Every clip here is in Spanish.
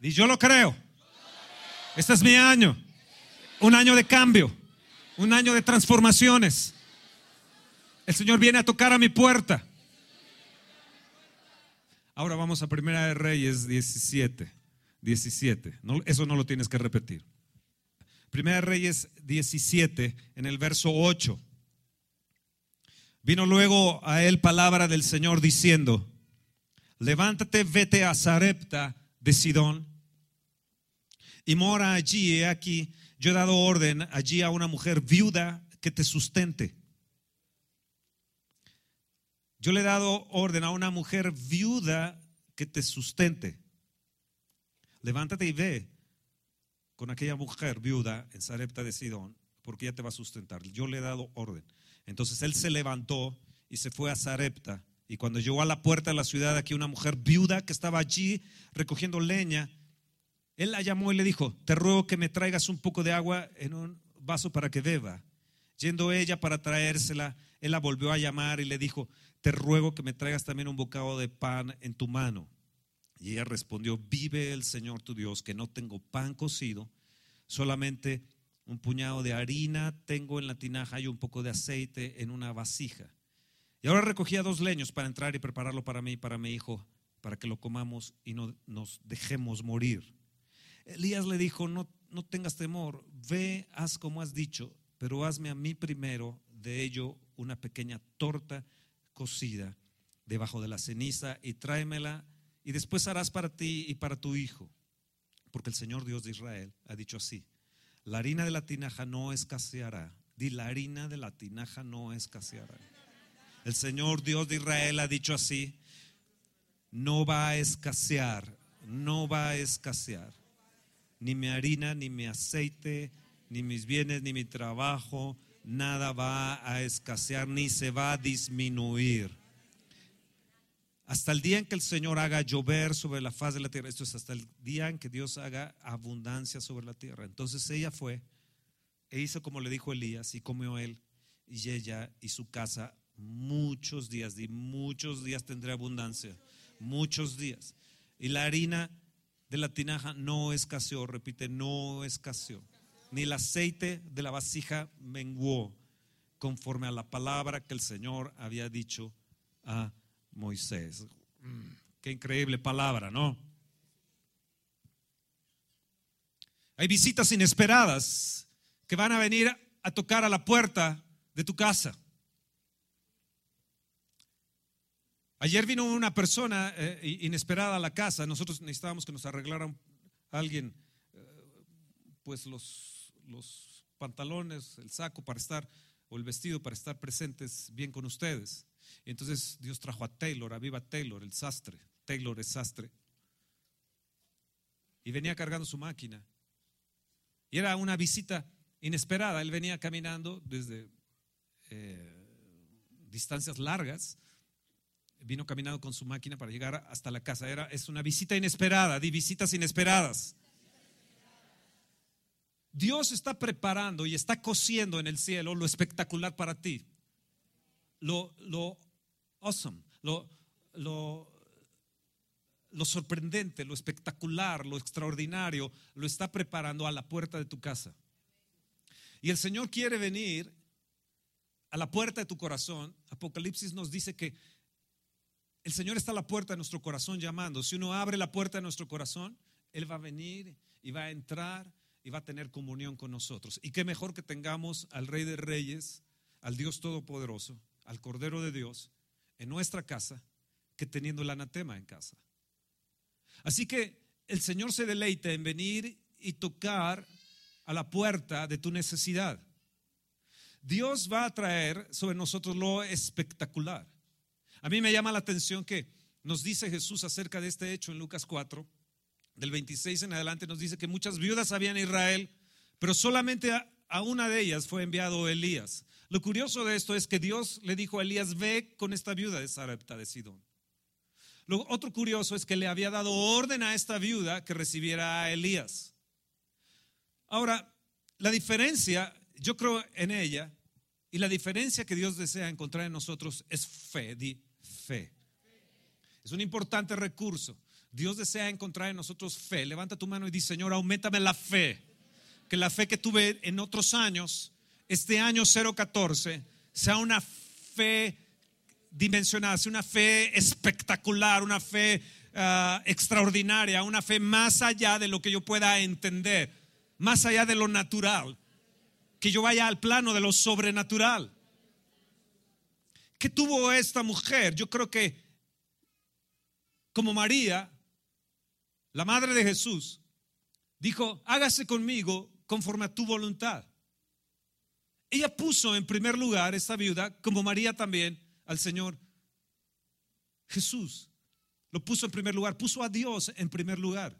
Y yo lo creo. Este es mi año. Un año de cambio. Un año de transformaciones. El Señor viene a tocar a mi puerta. Ahora vamos a Primera de Reyes 17. 17. eso no lo tienes que repetir. Primera de Reyes 17, en el verso 8. Vino luego a él palabra del Señor diciendo, levántate, vete a Zarepta de Sidón y mora allí. He aquí, yo he dado orden allí a una mujer viuda que te sustente. Yo le he dado orden a una mujer viuda que te sustente. Levántate y ve con aquella mujer viuda en Zarepta de Sidón, porque ella te va a sustentar. Yo le he dado orden. Entonces él se levantó y se fue a Zarepta. Y cuando llegó a la puerta de la ciudad, aquí una mujer viuda que estaba allí recogiendo leña, él la llamó y le dijo, te ruego que me traigas un poco de agua en un vaso para que beba. Yendo ella para traérsela, él la volvió a llamar y le dijo, te ruego que me traigas también un bocado de pan en tu mano. Y ella respondió, vive el Señor tu Dios, que no tengo pan cocido, solamente un puñado de harina tengo en la tinaja y un poco de aceite en una vasija. Y ahora recogía dos leños para entrar y prepararlo para mí y para mi hijo, para que lo comamos y no nos dejemos morir. Elías le dijo, no, no tengas temor, ve, haz como has dicho, pero hazme a mí primero de ello una pequeña torta cocida debajo de la ceniza y tráemela y después harás para ti y para tu hijo, porque el Señor Dios de Israel ha dicho así, la harina de la tinaja no escaseará. Di, la harina de la tinaja no escaseará. El Señor Dios de Israel ha dicho así, no va a escasear, no va a escasear. Ni mi harina, ni mi aceite, ni mis bienes, ni mi trabajo, nada va a escasear, ni se va a disminuir hasta el día en que el Señor haga llover sobre la faz de la tierra. Esto es hasta el día en que Dios haga abundancia sobre la tierra. Entonces ella fue e hizo como le dijo Elías y comió él y ella y su casa muchos días. Y muchos días tendré abundancia. Muchos días. Y la harina de la tinaja no escaseó, repite, no escaseó. Ni el aceite de la vasija menguó conforme a la palabra que el Señor había dicho a Moisés. Mm, qué increíble palabra, ¿no? Hay visitas inesperadas que van a venir a tocar a la puerta de tu casa. Ayer vino una persona eh, inesperada a la casa. Nosotros necesitábamos que nos arreglaran alguien, eh, pues los, pantalones, el saco para estar, o el vestido para estar presentes bien con ustedes. Entonces Dios trajo a Taylor, a Viva Taylor, el sastre. Taylor es sastre. Y venía cargando su máquina. Y era una visita inesperada. Él venía caminando desde eh, distancias largas. Vino caminando con su máquina para llegar hasta la casa. Era, es una visita inesperada, di visitas inesperadas. Dios está preparando y está cosiendo en el cielo lo espectacular para ti. Lo, lo awesome, lo, lo, lo sorprendente, lo espectacular, lo extraordinario, lo está preparando a la puerta de tu casa. Y el Señor quiere venir a la puerta de tu corazón. Apocalipsis nos dice que el Señor está a la puerta de nuestro corazón llamando. Si uno abre la puerta de nuestro corazón, Él va a venir y va a entrar y va a tener comunión con nosotros. Y qué mejor que tengamos al Rey de Reyes, al Dios Todopoderoso, al Cordero de Dios, en nuestra casa que teniendo el anatema en casa. Así que el Señor se deleita en venir y tocar a la puerta de tu necesidad. Dios va a traer sobre nosotros lo espectacular. A mí me llama la atención que nos dice Jesús acerca de este hecho en Lucas 4, del 26 en adelante, nos dice que muchas viudas había en Israel, pero solamente a, a una de ellas fue enviado Elías. Lo curioso de esto es que Dios le dijo a Elías, ve con esta viuda de Sarepta de Sidón. Lo otro curioso es que le había dado orden a esta viuda que recibiera a Elías. Ahora, la diferencia, yo creo en ella, y la diferencia que Dios desea encontrar en nosotros es fe, di fe. Es un importante recurso. Dios desea encontrar en nosotros fe. Levanta tu mano y dice, Señor, aumentame la fe. Que la fe que tuve en otros años, este año 014, sea una fe dimensionada, sea una fe espectacular, una fe ah, extraordinaria, una fe más allá de lo que yo pueda entender, más allá de lo natural, que yo vaya al plano de lo sobrenatural. ¿Qué tuvo esta mujer? Yo creo que como María, la madre de Jesús, dijo, hágase conmigo conforme a tu voluntad. Ella puso en primer lugar, esta viuda, como María también, al Señor Jesús. Lo puso en primer lugar, puso a Dios en primer lugar.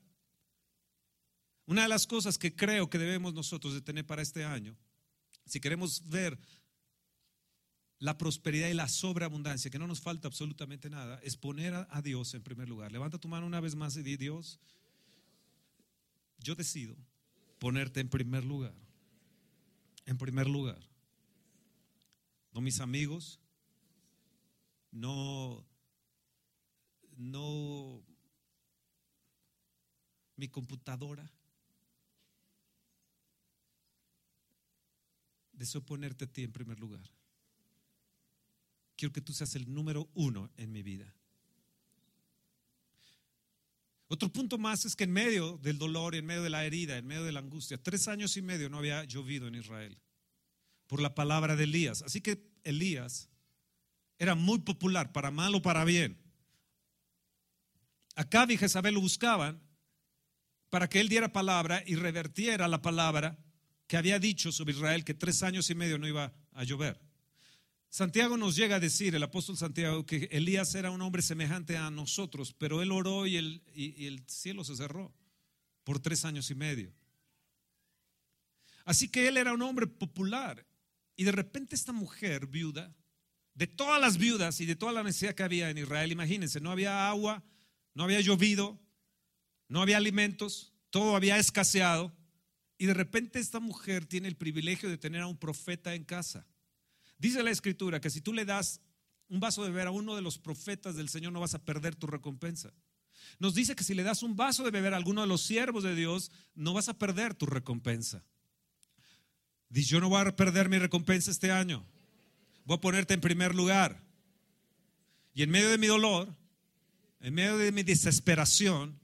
Una de las cosas que creo que debemos nosotros de tener para este año, si queremos ver la prosperidad y la sobreabundancia, que no nos falta absolutamente nada, es poner a, Dios en primer lugar. Levanta tu mano una vez más y di, Dios, yo decido ponerte en primer lugar. En primer lugar. No mis amigos, no, no mi computadora. Deseo ponerte a ti en primer lugar quiero que tú seas el número uno en mi vida. Otro punto más es que en medio del dolor en medio de la herida, en medio de la angustia, tres años y medio no había llovido en Israel por la palabra de Elías. Así que Elías era muy popular, para mal o para bien. Acá y Jezabel lo buscaban para que él diera palabra y revertiera la palabra que había dicho sobre Israel que tres años y medio no iba a llover. Santiago nos llega a decir, el apóstol Santiago, que Elías era un hombre semejante a nosotros, pero él oró y el, y el cielo se cerró por tres años y medio. Así que él era un hombre popular. Y de repente esta mujer viuda, de todas las viudas y de toda la necesidad que había en Israel, imagínense, no había agua, no había llovido, no había alimentos, todo había escaseado. Y de repente esta mujer tiene el privilegio de tener a un profeta en casa. Dice la escritura que si tú le das un vaso de beber a uno de los profetas del Señor no vas a perder tu recompensa. Nos dice que si le das un vaso de beber a alguno de los siervos de Dios, no vas a perder tu recompensa. Dice, yo no voy a perder mi recompensa este año. Voy a ponerte en primer lugar. Y en medio de mi dolor, en medio de mi desesperación,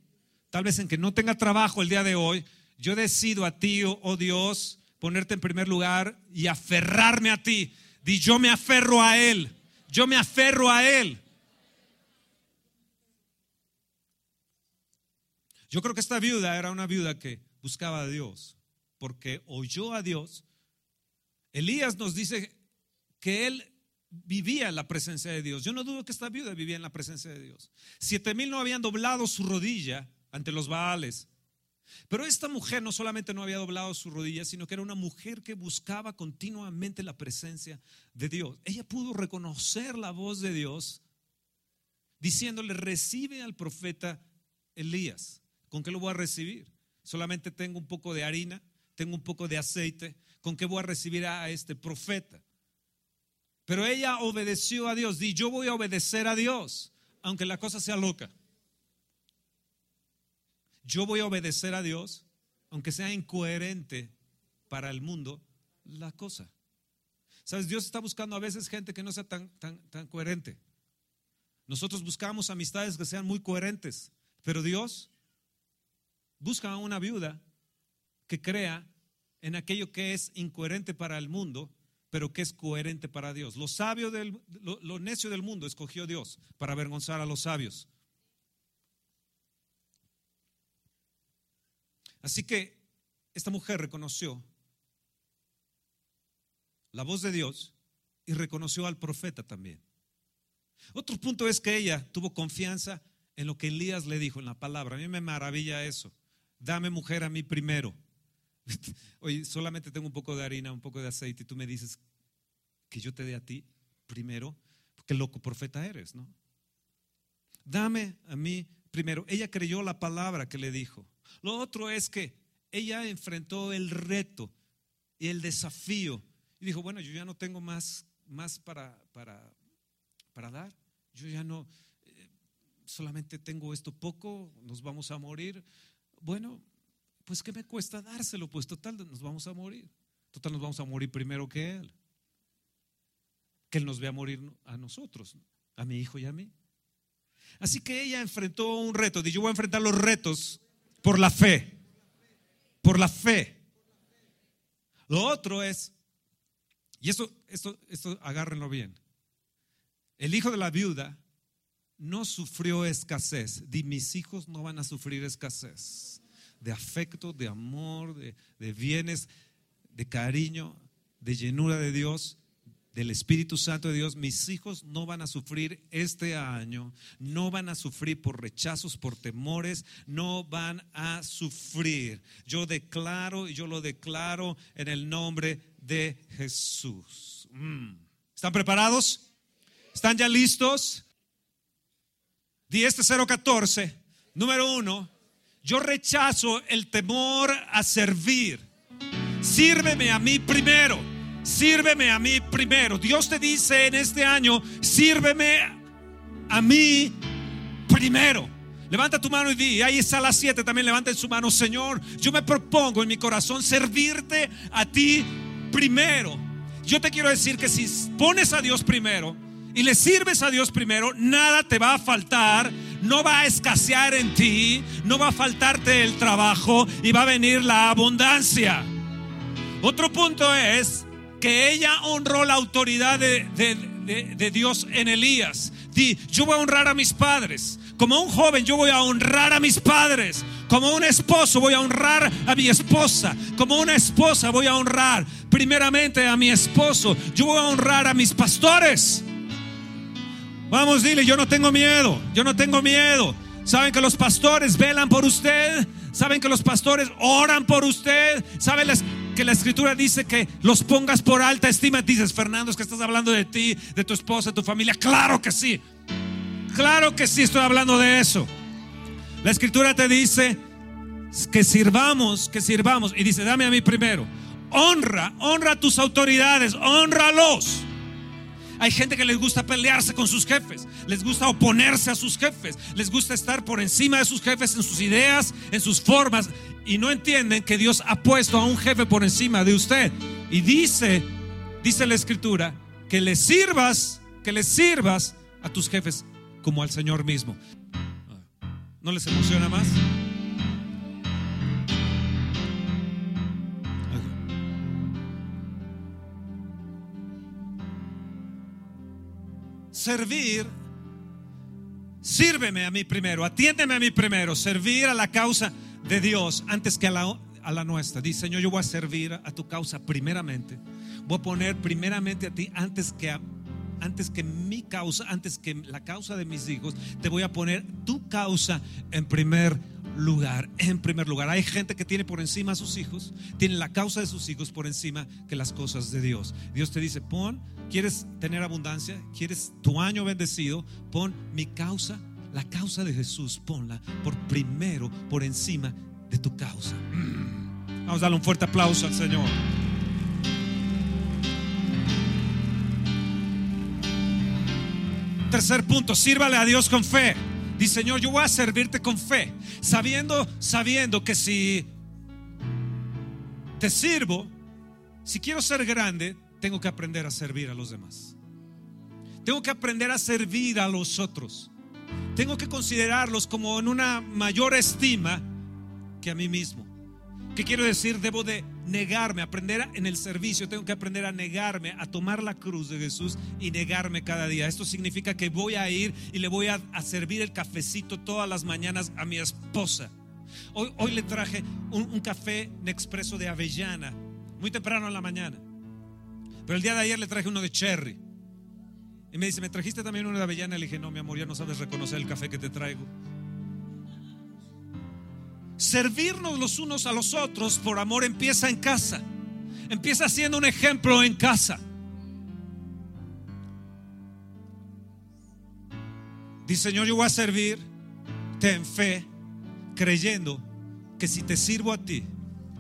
tal vez en que no tenga trabajo el día de hoy, yo decido a ti, oh Dios, ponerte en primer lugar y aferrarme a ti. Di, yo me aferro a Él. Yo me aferro a Él. Yo creo que esta viuda era una viuda que buscaba a Dios, porque oyó a Dios. Elías nos dice que él vivía en la presencia de Dios. Yo no dudo que esta viuda vivía en la presencia de Dios. Siete mil no habían doblado su rodilla ante los Baales. Pero esta mujer no solamente no había doblado su rodilla, sino que era una mujer que buscaba continuamente la presencia de Dios. Ella pudo reconocer la voz de Dios diciéndole, recibe al profeta Elías. ¿Con qué lo voy a recibir? Solamente tengo un poco de harina, tengo un poco de aceite. ¿Con qué voy a recibir a este profeta? Pero ella obedeció a Dios. Di, yo voy a obedecer a Dios, aunque la cosa sea loca. Yo voy a obedecer a Dios, aunque sea incoherente para el mundo la cosa. Sabes, Dios está buscando a veces gente que no sea tan, tan, tan coherente. Nosotros buscamos amistades que sean muy coherentes, pero Dios busca a una viuda que crea en aquello que es incoherente para el mundo, pero que es coherente para Dios. Lo sabio del, lo necio del mundo escogió Dios para avergonzar a los sabios. Así que esta mujer reconoció la voz de Dios y reconoció al profeta también. Otro punto es que ella tuvo confianza en lo que Elías le dijo en la palabra. A mí me maravilla eso. Dame mujer a mí primero. Oye, solamente tengo un poco de harina, un poco de aceite y tú me dices que yo te dé a ti primero. Qué loco profeta eres, ¿no? Dame a mí primero. Ella creyó la palabra que le dijo. Lo otro es que ella enfrentó el reto y el desafío y dijo, bueno, yo ya no tengo más, más para, para, para dar. Yo ya no, eh, solamente tengo esto poco, nos vamos a morir. Bueno, pues ¿qué me cuesta dárselo? Pues total, nos vamos a morir. Total, nos vamos a morir primero que Él. Que Él nos vea morir a nosotros, a mi hijo y a mí. Así que ella enfrentó un reto. Dijo, yo voy a enfrentar los retos por la fe. Por la fe. Lo otro es, y esto, esto, esto agárrenlo bien. El hijo de la viuda no sufrió escasez. Di, mis hijos no van a sufrir escasez de afecto, de amor, de, de bienes, de cariño, de llenura de Dios del Espíritu Santo de Dios, mis hijos no van a sufrir este año, no van a sufrir por rechazos, por temores, no van a sufrir. Yo declaro y yo lo declaro en el nombre de Jesús. Mm. ¿Están preparados? ¿Están ya listos? Di este 014, número uno, yo rechazo el temor a servir. Sírveme a mí primero. Sírveme a mí primero. Dios te dice en este año, sírveme a mí primero. Levanta tu mano y di, ahí está las siete, también levanta su mano, Señor, yo me propongo en mi corazón servirte a ti primero. Yo te quiero decir que si pones a Dios primero y le sirves a Dios primero, nada te va a faltar, no va a escasear en ti, no va a faltarte el trabajo y va a venir la abundancia. Otro punto es que ella honró la autoridad de, Dios en Elías. Di, yo voy a honrar a mis padres. Como un joven yo voy a honrar a mis padres. Como un esposo voy a honrar a mi esposa. Como una esposa voy a honrar primeramente a mi esposo. Yo voy a honrar a mis pastores. Vamos, dile, yo no tengo miedo. Yo no tengo miedo. ¿Saben que los pastores velan por usted? ¿Saben que los pastores oran por usted? ¿Saben que la escritura dice que los pongas por alta estima? Dices, Fernando, es que estás hablando de ti, de tu esposa, de tu familia. Claro que sí. Claro que sí, estoy hablando de eso. La escritura te dice que sirvamos, que sirvamos. Y dice, dame a mí primero. Honra, honra a tus autoridades, honralos. Hay gente que les gusta pelearse con sus jefes, les gusta oponerse a sus jefes, les gusta estar por encima de sus jefes en sus ideas, en sus formas, y no entienden que Dios ha puesto a un jefe por encima de usted. Y dice, dice la escritura, que le sirvas, que le sirvas a tus jefes como al Señor mismo. ¿No les emociona más? Servir, sírveme a mí primero, atiéndeme a mí primero, servir a la causa de Dios antes que a la, a la nuestra. Dice, Señor, yo voy a servir a tu causa primeramente. Voy a poner primeramente a ti antes que antes que mi causa, antes que la causa de mis hijos, te voy a poner tu causa en primer lugar, en primer lugar. Hay gente que tiene por encima a sus hijos, tiene la causa de sus hijos por encima que las cosas de Dios. Dios te dice, pon, ¿quieres tener abundancia? ¿Quieres tu año bendecido? Pon mi causa, la causa de Jesús, ponla por primero, por encima de tu causa. Vamos a darle un fuerte aplauso al Señor. Tercer punto, sírvale a Dios con fe. Señor, yo voy a servirte con fe, sabiendo, sabiendo que si te sirvo, si quiero ser grande, tengo que aprender a servir a los demás. Tengo que aprender a servir a los otros. Tengo que considerarlos como en una mayor estima que a mí mismo. ¿Qué quiero decir? Debo de negarme, aprender en el servicio, tengo que aprender a negarme, a tomar la cruz de Jesús y negarme cada día. Esto significa que voy a ir y le voy a, servir el cafecito todas las mañanas a mi esposa. Hoy, hoy le traje un, un café expreso de avellana, muy temprano en la mañana. Pero el día de ayer le traje uno de cherry. Y me dice, ¿me trajiste también uno de avellana? Le dije, no, mi amor, ya no sabes reconocer el café que te traigo servirnos los unos a los otros por amor empieza en casa. Empieza siendo un ejemplo en casa. Dice, Señor, yo voy a servir, ten fe, creyendo que si te sirvo a ti,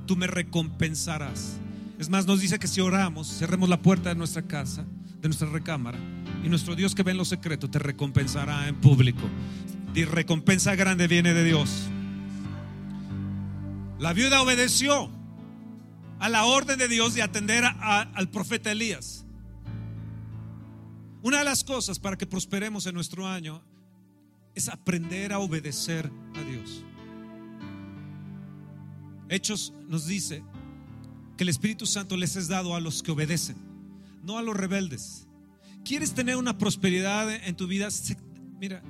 tú me recompensarás. Es más, nos dice que si oramos, cerremos la puerta de nuestra casa, de nuestra recámara, y nuestro Dios que ve en lo secreto te recompensará en público. Y recompensa grande viene de Dios. La viuda obedeció a la orden de Dios de atender al profeta Elías. Una de las cosas para que prosperemos en nuestro año es aprender a obedecer a Dios. Hechos nos dice que el Espíritu Santo les es dado a los que obedecen, no a los rebeldes. ¿Quieres tener una prosperidad en tu vida? Mira,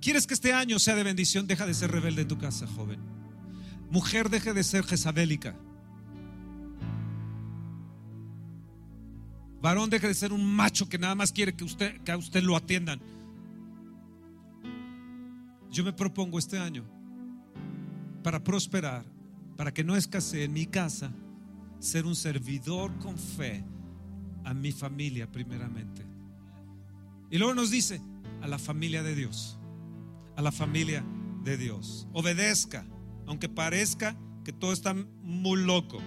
¿quieres que este año sea de bendición? Deja de ser rebelde en tu casa, joven. Mujer, deje de ser jezabélica. Varón, deje de ser un macho que nada más quiere que, usted, que a usted lo atiendan. Yo me propongo este año para prosperar, para que no escasee en mi casa, ser un servidor con fe a mi familia primeramente. Y luego nos dice, a la familia de Dios, a la familia de Dios. Obedezca, aunque parezca que todo está muy loco.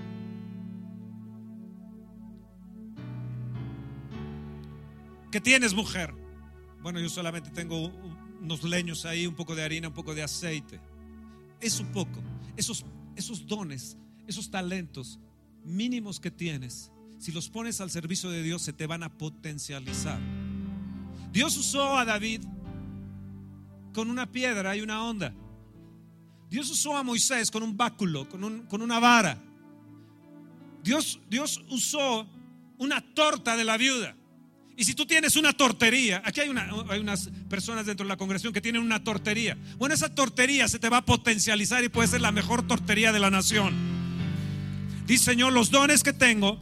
¿Qué tienes, mujer? Bueno, yo solamente tengo unos leños ahí, un poco de harina, un poco de aceite. Es un poco. Esos, esos dones, esos talentos mínimos que tienes, si los pones al servicio de Dios, se te van a potencializar. Dios usó a David con una piedra y una onda. Dios usó a Moisés con un báculo, con, con una vara. Dios, Dios usó una torta de la viuda. Y si tú tienes una tortería, aquí hay, unas personas dentro de la congregación que tienen una tortería. Bueno, esa tortería se te va a potencializar y puede ser la mejor tortería de la nación. Dice Señor, los dones que tengo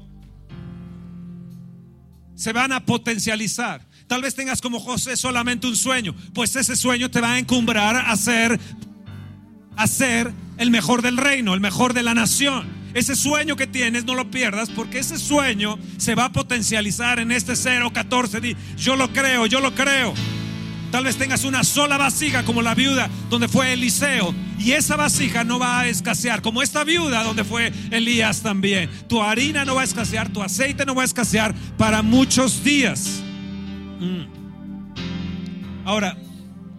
se van a potencializar. Tal vez tengas como José solamente un sueño, pues ese sueño te va a encumbrar a ser, a ser el mejor del reino, el mejor de la nación. Ese sueño que tienes no lo pierdas porque ese sueño se va a potencializar en este 014. Yo lo creo, yo lo creo. Tal vez tengas una sola vasija como la viuda donde fue Eliseo y esa vasija no va a escasear como esta viuda donde fue Elías también. Tu harina no va a escasear, tu aceite no va a escasear para muchos días. Mm. Ahora,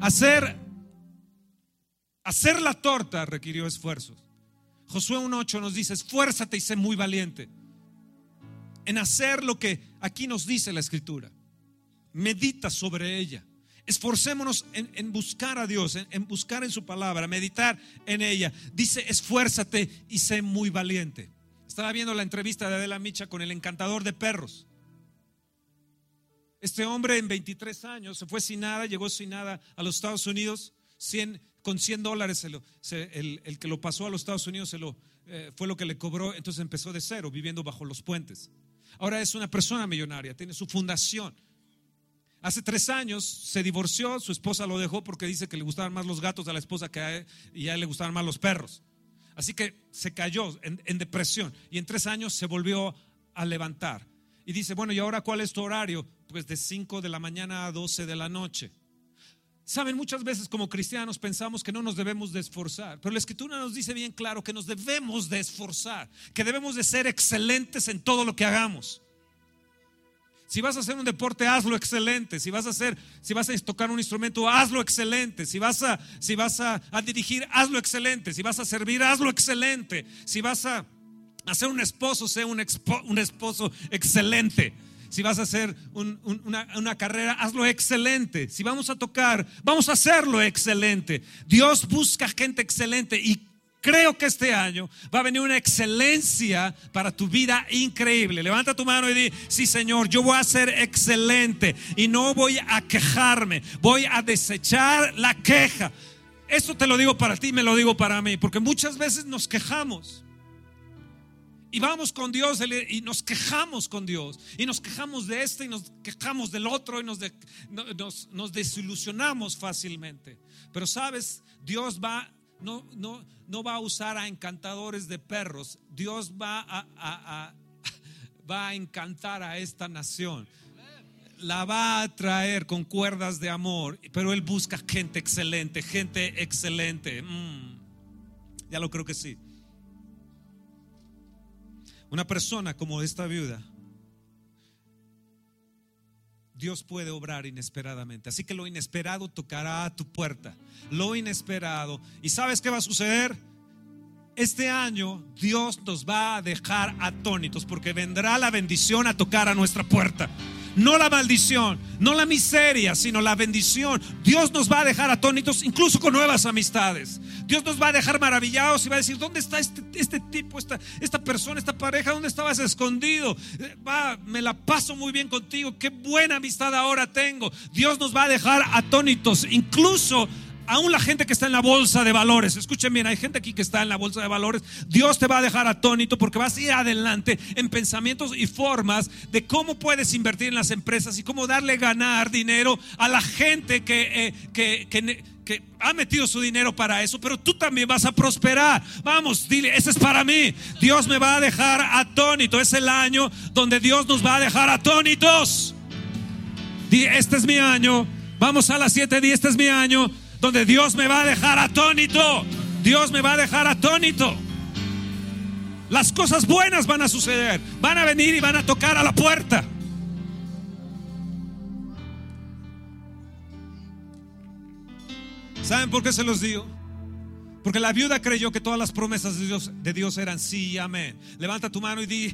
hacer hacer la torta requirió esfuerzos. Josué 1.8 nos dice, esfuérzate y sé muy valiente en hacer lo que aquí nos dice la escritura. Medita sobre ella. Esforcémonos en, buscar a Dios, en, buscar en su palabra, meditar en ella. Dice, esfuérzate y sé muy valiente. Estaba viendo la entrevista de Adela Micha con el encantador de perros. Este hombre en 23 años se fue sin nada, llegó sin nada a los Estados Unidos, 100, con 100 dólares el, que lo pasó a los Estados Unidos eh, fue lo que le cobró, entonces empezó de cero, viviendo bajo los puentes. Ahora es una persona millonaria, tiene su fundación. Hace tres años se divorció, su esposa lo dejó porque dice que le gustaban más los gatos a la esposa que a él, y a él le gustaban más los perros. Así que se cayó en, en depresión y en tres años se volvió a levantar. Y dice, bueno, ¿y ahora cuál es tu horario? Pues de 5 de la mañana a 12 de la noche. Saben, muchas veces como cristianos pensamos que no nos debemos de esforzar, pero la escritura nos dice bien claro que nos debemos de esforzar, que debemos de ser excelentes en todo lo que hagamos. Si vas a hacer un deporte, hazlo excelente. Si vas a hacer, si vas a tocar un instrumento, hazlo excelente. Si vas a, si vas a, dirigir, hazlo excelente. Si vas a servir, hazlo excelente. Si vas a hacer un esposo, un, un esposo excelente. Si vas a hacer una, carrera, hazlo excelente. Si vamos a tocar, vamos a hacerlo excelente. Dios busca gente excelente y creo que este año va a venir una excelencia para tu vida increíble. Levanta tu mano y di, sí Señor, yo voy a ser excelente y no voy a quejarme, voy a desechar la queja. Eso te lo digo para ti, me lo digo para mí, porque muchas veces nos quejamos. Y vamos con Dios y nos quejamos con Dios. Y nos quejamos de este y nos quejamos del otro y nos, nos, desilusionamos fácilmente. Pero sabes, Dios va, no, no, no va a usar a encantadores de perros. Dios va a, va a encantar a esta nación. La va a traer con cuerdas de amor. Pero Él busca gente excelente, gente excelente. Mm. ya lo creo que sí. Una persona como esta viuda Dios puede obrar inesperadamente. Así que lo inesperado tocará a tu puerta. Lo inesperado. ¿Y sabes qué va a suceder? Este año Dios nos va a dejar atónitos porque vendrá la bendición a tocar a nuestra puerta. No la maldición, no la miseria, sino la bendición. Dios nos va a dejar atónitos incluso con nuevas amistades. Dios nos va a dejar maravillados y va a decir, ¿dónde está este, este tipo, esta, esta persona, esta pareja? ¿Dónde estabas escondido? Eh, Va, me la paso muy bien contigo. Qué buena amistad ahora tengo. Dios nos va a dejar atónitos, incluso aún la gente que está en la bolsa de valores, escuchen bien, hay gente aquí que está en la bolsa de valores, Dios te va a dejar atónito porque vas a ir adelante en pensamientos y formas de cómo puedes invertir en las empresas y cómo darle ganar dinero a la gente que, eh, que, que ha metido su dinero para eso, pero tú también vas a prosperar. Vamos, dile, ese es para mí. Dios me va a dejar atónito. Es el año donde Dios nos va a dejar atónitos. Este es mi año. Vamos a las 7 di, este es mi año donde Dios me va a dejar atónito. Dios me va a dejar atónito. Las cosas buenas van a suceder. Van a venir y van a tocar a la puerta. ¿Saben por qué se los digo? Porque la viuda creyó que todas las promesas de Dios, eran sí y amén. Levanta tu mano y di,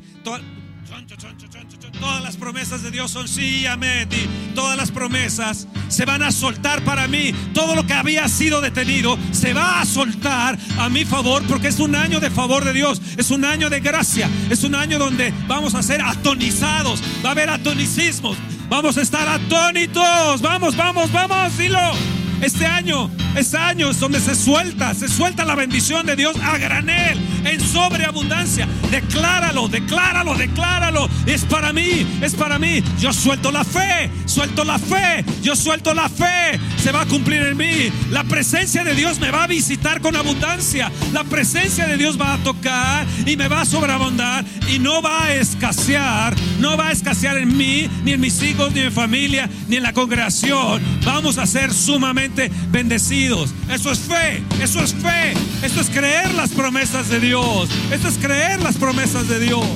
todas las promesas de Dios son sí y amén. Di, todas las promesas se van a soltar para mí. Todo lo que había sido detenido se va a soltar a mi favor porque es un año de favor de Dios. Es un año de gracia. Es un año donde vamos a ser atonizados. Va a haber atonicismos. Vamos a estar atónitos. Vamos, vamos, vamos. Dilo. Este año, este año es donde se suelta, se suelta la bendición de Dios a granel, en sobreabundancia. Decláralo, decláralo, decláralo. Es para mí, es para mí. Yo suelto la fe, suelto la fe, yo suelto la fe. Se va a cumplir en mí. La presencia de Dios me va a visitar con abundancia. La presencia de Dios va a tocar y me va a sobreabundar y no va a escasear. No va a escasear en mí, ni en mis hijos, ni en mi familia, ni en la congregación. Vamos a ser sumamente bendecidos. Eso es fe, eso es fe. Esto es creer las promesas de Dios. Esto es creer las promesas de Dios.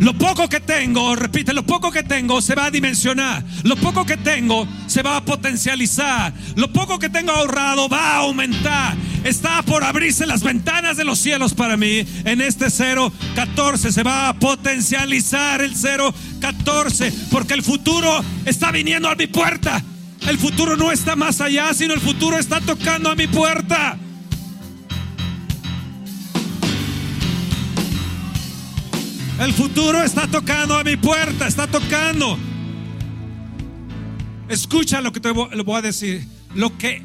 Lo poco que tengo, repite, lo poco que tengo se va a dimensionar. Lo poco que tengo se va a potencializar. Lo poco que tengo ahorrado va a aumentar. Está por abrirse las ventanas de los cielos para mí. En este 014 se va a potencializar el 014 porque el futuro está viniendo a mi puerta. El futuro no está más allá, sino el futuro está tocando a mi puerta. El futuro está tocando a mi puerta, está tocando. Escucha lo que te voy, a decir. Lo que,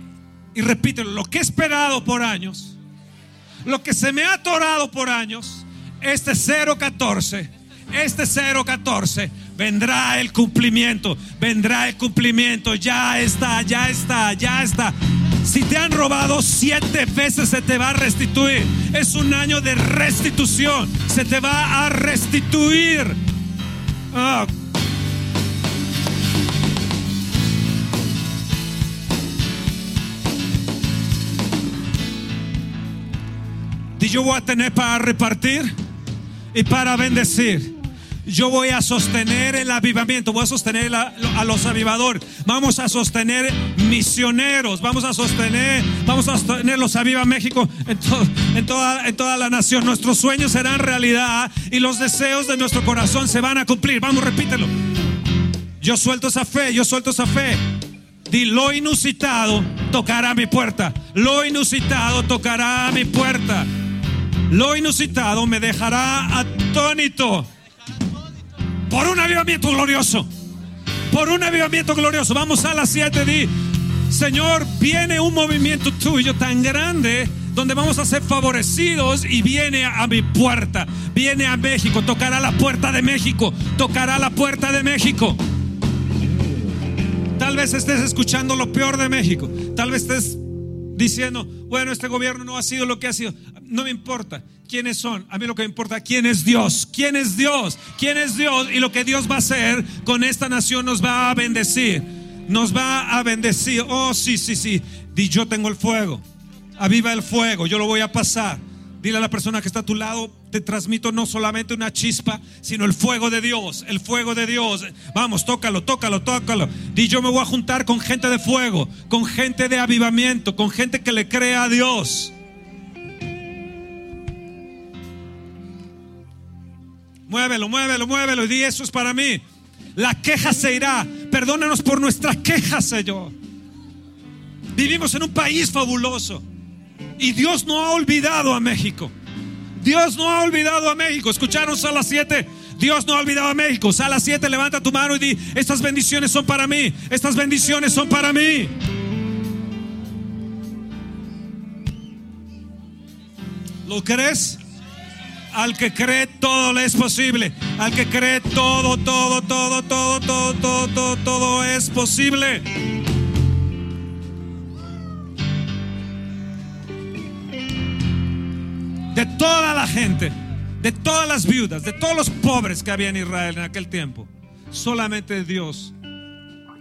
y repítelo, lo que he esperado por años, lo que se me ha atorado por años, este 014, este 014, vendrá el cumplimiento, vendrá el cumplimiento, ya está, ya está, ya está. Si te han robado siete veces se te va a restituir. Es un año de restitución. Se te va a restituir. Ah. Y yo voy a tener para repartir y para bendecir. Yo voy a sostener el avivamiento, voy a sostener a, los avivadores, vamos a sostener misioneros, vamos a sostener, vamos a sostener los Aviva México en, to, en, toda, en toda la nación. Nuestros sueños serán realidad y los deseos de nuestro corazón se van a cumplir. Vamos, repítelo. Yo suelto esa fe, yo suelto esa fe. Di, lo inusitado tocará mi puerta. Lo inusitado tocará mi puerta. Lo inusitado me dejará atónito por un avivamiento glorioso. Por un avivamiento glorioso. Vamos a las 7 di. Señor, viene un movimiento tuyo tan grande donde vamos a ser favorecidos y viene a mi puerta. Viene a México, tocará la puerta de México, tocará la puerta de México. Tal vez estés escuchando lo peor de México. Tal vez estés diciendo, bueno, este gobierno no ha sido lo que ha sido. No me importa quiénes son. A mí lo que me importa, quién es Dios. ¿Quién es Dios? ¿Quién es Dios? Y lo que Dios va a hacer con esta nación nos va a bendecir. Nos va a bendecir. Oh, sí, sí, sí. Di, yo tengo el fuego. Aviva el fuego. Yo lo voy a pasar. Dile a la persona que está a tu lado, te transmito no solamente una chispa, sino el fuego de Dios, el fuego de Dios. Vamos, tócalo, tócalo, tócalo. Di yo me voy a juntar con gente de fuego, con gente de avivamiento, con gente que le crea a Dios. Muévelo, muévelo, muévelo y di eso es para mí. La queja se irá. Perdónanos por nuestra queja, Señor. Vivimos en un país fabuloso. Y Dios no ha olvidado a México. Dios no ha olvidado a México. Escucharon a las 7. Dios no ha olvidado a México. A las 7 levanta tu mano y di, estas bendiciones son para mí. Estas bendiciones son para mí. ¿Lo crees? Al que cree todo le es posible. Al que cree todo, todo, todo, todo, todo, todo, todo, todo es posible. De toda la gente, de todas las viudas, de todos los pobres que había en Israel en aquel tiempo, solamente Dios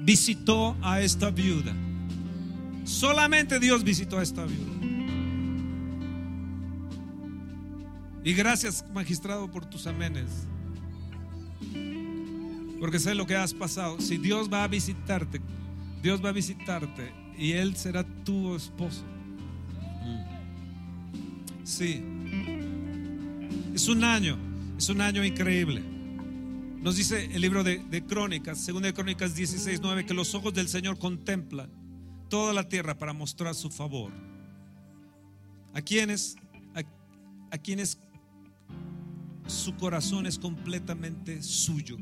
visitó a esta viuda. Solamente Dios visitó a esta viuda. Y gracias, magistrado, por tus amenes. Porque sé lo que has pasado. Si Dios va a visitarte, Dios va a visitarte y Él será tu esposo. Sí. Es un año, es un año increíble. Nos dice el libro de, Crónicas, segunda de Crónicas 16, 9, que los ojos del Señor contemplan toda la tierra para mostrar su favor. ¿A quienes? a quienes su corazón es completamente suyo.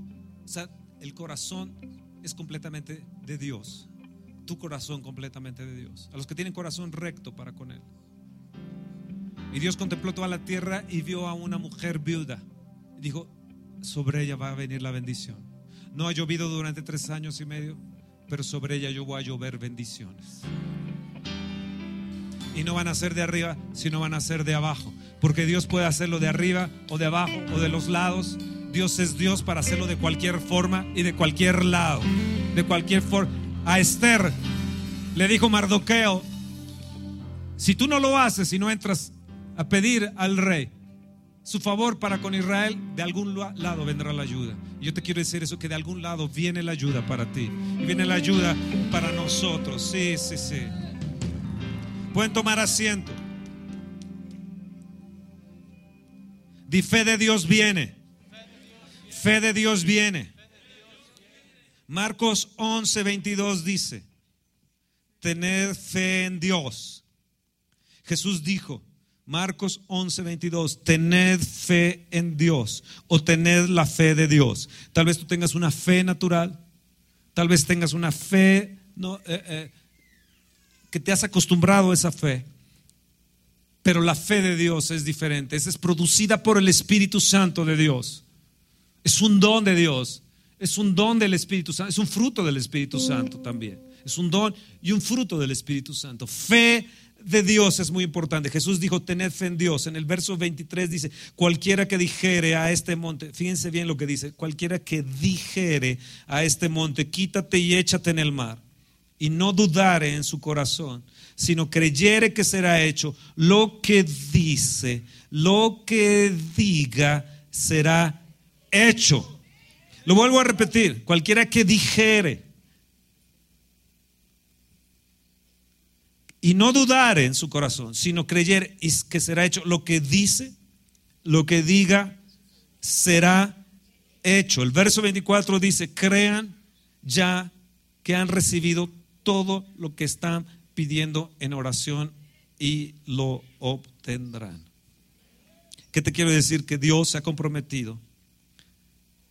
O sea, el corazón es completamente de Dios. Tu corazón completamente de Dios. A los que tienen corazón recto para con Él. Y Dios contempló toda la tierra y vio a una mujer viuda. Dijo, sobre ella va a venir la bendición. No ha llovido durante tres años y medio, pero sobre ella yo voy a llover bendiciones. Y no van a ser de arriba, sino van a ser de abajo. Porque Dios puede hacerlo de arriba o de abajo o de los lados. Dios es Dios para hacerlo de cualquier forma y de cualquier lado. De cualquier forma. A Esther le dijo Mardoqueo, si tú no lo haces y no entras a pedir al rey su favor para con Israel, de algún lado vendrá la ayuda. Y yo te quiero decir eso, que de algún lado viene la ayuda para ti. Y viene la ayuda para nosotros. Sí, sí, sí. Pueden tomar asiento. Di fe de Dios viene. Fe de Dios viene. Marcos 11, 22 dice, tener fe en Dios. Jesús dijo, Marcos 11, 22, tened fe en Dios o tened la fe de Dios. Tal vez tú tengas una fe natural, tal vez tengas una fe no, eh, eh, que te has acostumbrado a esa fe. Pero la fe de Dios es diferente. Esa es producida por el Espíritu Santo de Dios. Es un don de Dios. Es un don del Espíritu Santo. Es un fruto del Espíritu Santo también. Es un don y un fruto del Espíritu Santo. Fe de Dios es muy importante. Jesús dijo, tened fe en Dios. En el verso 23 dice, cualquiera que dijere a este monte, fíjense bien lo que dice, cualquiera que dijere a este monte, quítate y échate en el mar, y no dudare en su corazón, sino creyere que será hecho, lo que dice, lo que diga, será hecho. Lo vuelvo a repetir, cualquiera que dijere y no dudare en su corazón, sino creyere que será hecho, lo que dice, lo que diga, será hecho. El verso 24 dice, crean ya que han recibido todo lo que están pidiendo en oración y lo obtendrán. ¿Qué te quiero decir? Que Dios se ha comprometido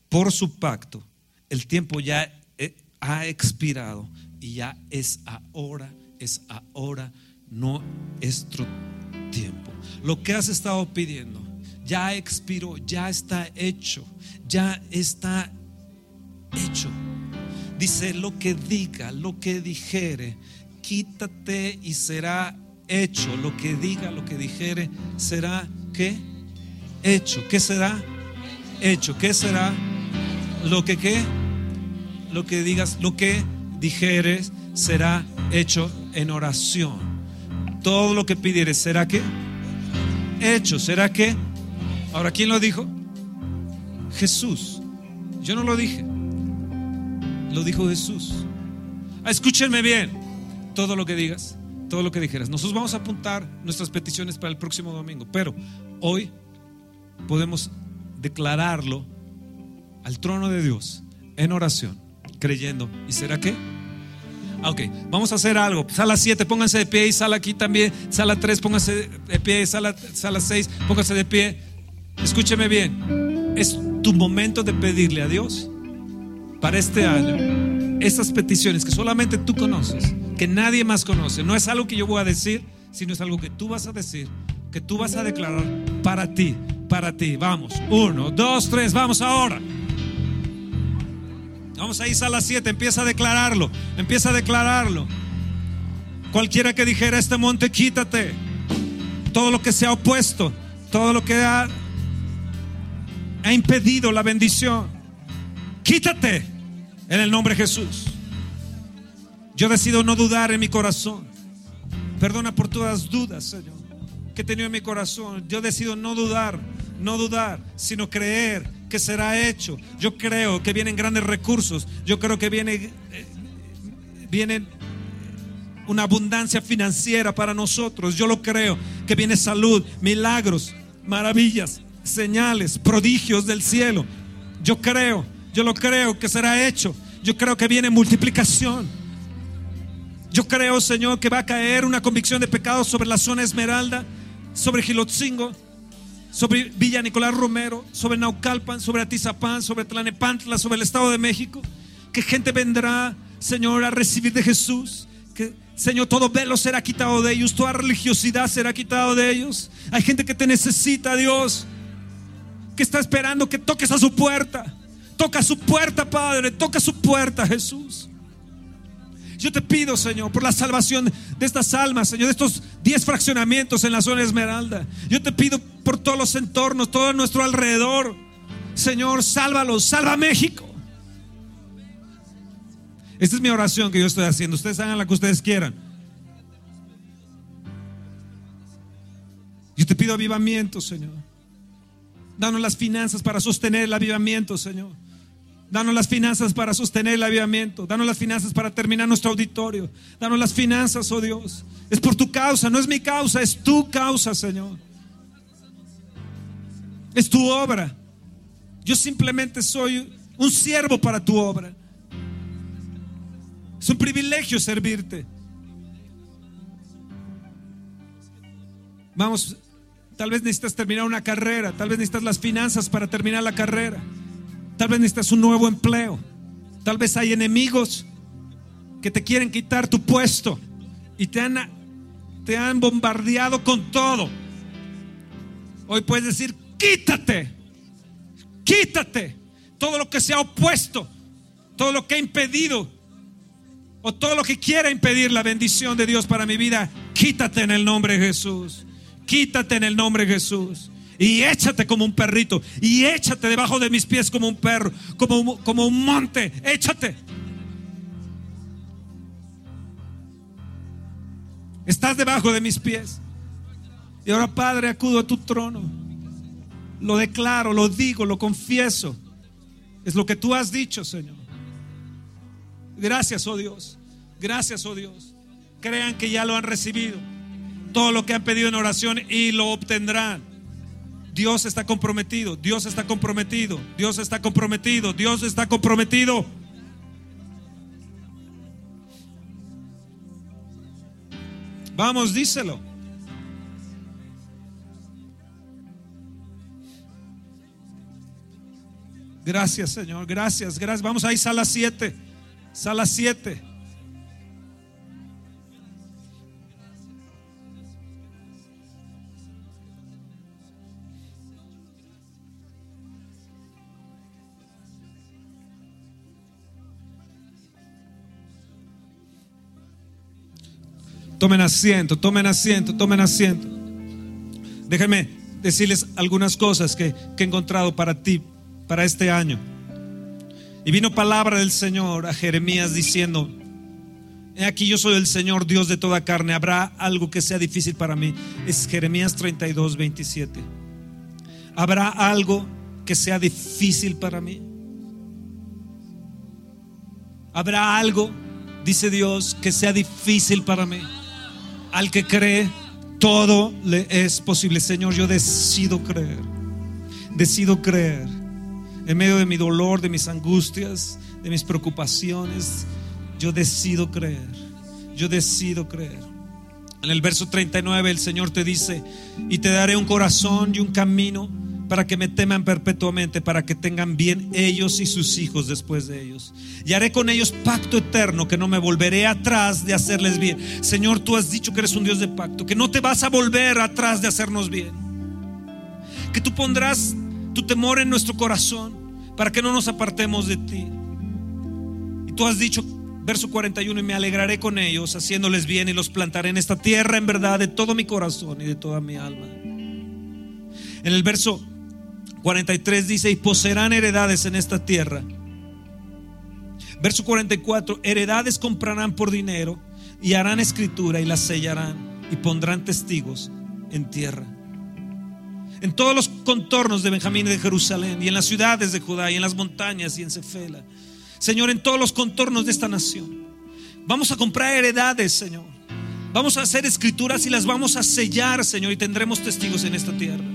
por su pacto. El tiempo ya eh, ha expirado y ya es ahora, es ahora nuestro tiempo. Lo que has estado pidiendo ya expiró, ya está hecho, ya está hecho. Dice lo que diga, lo que dijere, quítate y será hecho. Lo que diga, lo que dijere, será ¿qué? Hecho. ¿Qué será? Hecho. ¿Qué será? Lo que qué? Lo que digas, lo que dijeres será hecho en oración. Todo lo que pidieres será qué? hecho. ¿Será que? Ahora, ¿quién lo dijo? Jesús. Yo no lo dije. Lo dijo Jesús. Ah, escúchenme bien. Todo lo que digas, todo lo que dijeras. Nosotros vamos a apuntar nuestras peticiones para el próximo domingo, pero hoy podemos declararlo al trono de Dios en oración, creyendo. ¿Y será que? Ah, ok, vamos a hacer algo. Sala 7, pónganse de pie y sala aquí también. Sala 3, pónganse de pie. Sala, sala 6, pónganse de pie. Escúcheme bien. Es tu momento de pedirle a Dios para este año esas peticiones que solamente tú conoces, que nadie más conoce. No es algo que yo voy a decir, sino es algo que tú vas a decir, que tú vas a declarar para ti, para ti. Vamos, uno, dos, tres, vamos ahora. Vamos a las 7, empieza a declararlo, empieza a declararlo. Cualquiera que dijera este monte, quítate. Todo lo que se ha opuesto, todo lo que ha, ha impedido la bendición, quítate en el nombre de Jesús. Yo decido no dudar en mi corazón. Perdona por todas las dudas, Señor, que he tenido en mi corazón. Yo decido no dudar, no dudar, sino creer que será hecho. Yo creo que vienen grandes recursos. Yo creo que viene, viene una abundancia financiera para nosotros. Yo lo creo. Que viene salud, milagros, maravillas, señales, prodigios del cielo. Yo creo, yo lo creo que será hecho. Yo creo que viene multiplicación. Yo creo, Señor, que va a caer una convicción de pecado sobre la zona Esmeralda, sobre Gilotzingo sobre Villa Nicolás Romero, sobre Naucalpan, sobre Atizapán, sobre Tlanepantla, sobre el Estado de México. Que gente vendrá, Señor, a recibir de Jesús. Que, Señor, todo velo será quitado de ellos, toda religiosidad será quitado de ellos. Hay gente que te necesita, Dios, que está esperando que toques a su puerta. Toca su puerta, Padre, toca su puerta, Jesús. Yo te pido, Señor, por la salvación de estas almas, Señor, de estos 10 fraccionamientos en la zona Esmeralda. Yo te pido por todos los entornos, todo nuestro alrededor. Señor, sálvalos, salva México. Esta es mi oración que yo estoy haciendo. Ustedes hagan la que ustedes quieran. Yo te pido avivamiento, Señor. Danos las finanzas para sostener el avivamiento, Señor. Danos las finanzas para sostener el avivamiento. Danos las finanzas para terminar nuestro auditorio. Danos las finanzas, oh Dios. Es por tu causa, no es mi causa, es tu causa, Señor. Es tu obra. Yo simplemente soy un siervo para tu obra. Es un privilegio servirte. Vamos, tal vez necesitas terminar una carrera, tal vez necesitas las finanzas para terminar la carrera. Tal vez necesitas un nuevo empleo. Tal vez hay enemigos que te quieren quitar tu puesto y te han, te han bombardeado con todo. Hoy puedes decir, quítate, quítate todo lo que se ha opuesto, todo lo que ha impedido o todo lo que quiera impedir la bendición de Dios para mi vida. Quítate en el nombre de Jesús. Quítate en el nombre de Jesús y échate como un perrito y échate debajo de mis pies como un perro, como, como un monte, échate. Estás debajo de mis pies. Y ahora, Padre, acudo a tu trono. Lo declaro, lo digo, lo confieso. Es lo que tú has dicho, Señor. Gracias, oh Dios. Gracias, oh Dios. Crean que ya lo han recibido. Todo lo que han pedido en oración y lo obtendrán. Dios está comprometido, Dios está comprometido, Dios está comprometido, Dios está comprometido. Vamos, díselo. Gracias, Señor. Gracias, gracias. Vamos ahí, sala 7. Sala 7. Tomen asiento, tomen asiento, tomen asiento. Déjenme decirles algunas cosas que, he encontrado para ti, para este año. Y vino palabra del Señor a Jeremías diciendo, He aquí yo soy el Señor Dios de toda carne. ¿Habrá algo que sea difícil para mí? Es Jeremías 32, 27. ¿Habrá algo que sea difícil para mí? ¿Habrá algo, dice Dios, que sea difícil para mí? Al que cree, todo le es posible. Señor, yo decido creer. Decido creer. En medio de mi dolor, de mis angustias, de mis preocupaciones, yo decido creer. Yo decido creer. En el verso 39 el Señor te dice, y te daré un corazón y un camino para que me teman perpetuamente, para que tengan bien ellos y sus hijos después de ellos. Y haré con ellos pacto eterno, que no me volveré atrás de hacerles bien. Señor, tú has dicho que eres un Dios de pacto, que no te vas a volver atrás de hacernos bien. Que tú pondrás tu temor en nuestro corazón para que no nos apartemos de ti. Y tú has dicho verso 41, y me alegraré con ellos, haciéndoles bien y los plantaré en esta tierra en verdad de todo mi corazón y de toda mi alma. En el verso 43 dice, y poseerán heredades en esta tierra. Verso 44, heredades comprarán por dinero y harán escritura y las sellarán y pondrán testigos en tierra. En todos los contornos de Benjamín y de Jerusalén y en las ciudades de Judá y en las montañas y en Cefela Señor, en todos los contornos de esta nación. Vamos a comprar heredades, Señor. Vamos a hacer escrituras y las vamos a sellar, Señor, y tendremos testigos en esta tierra.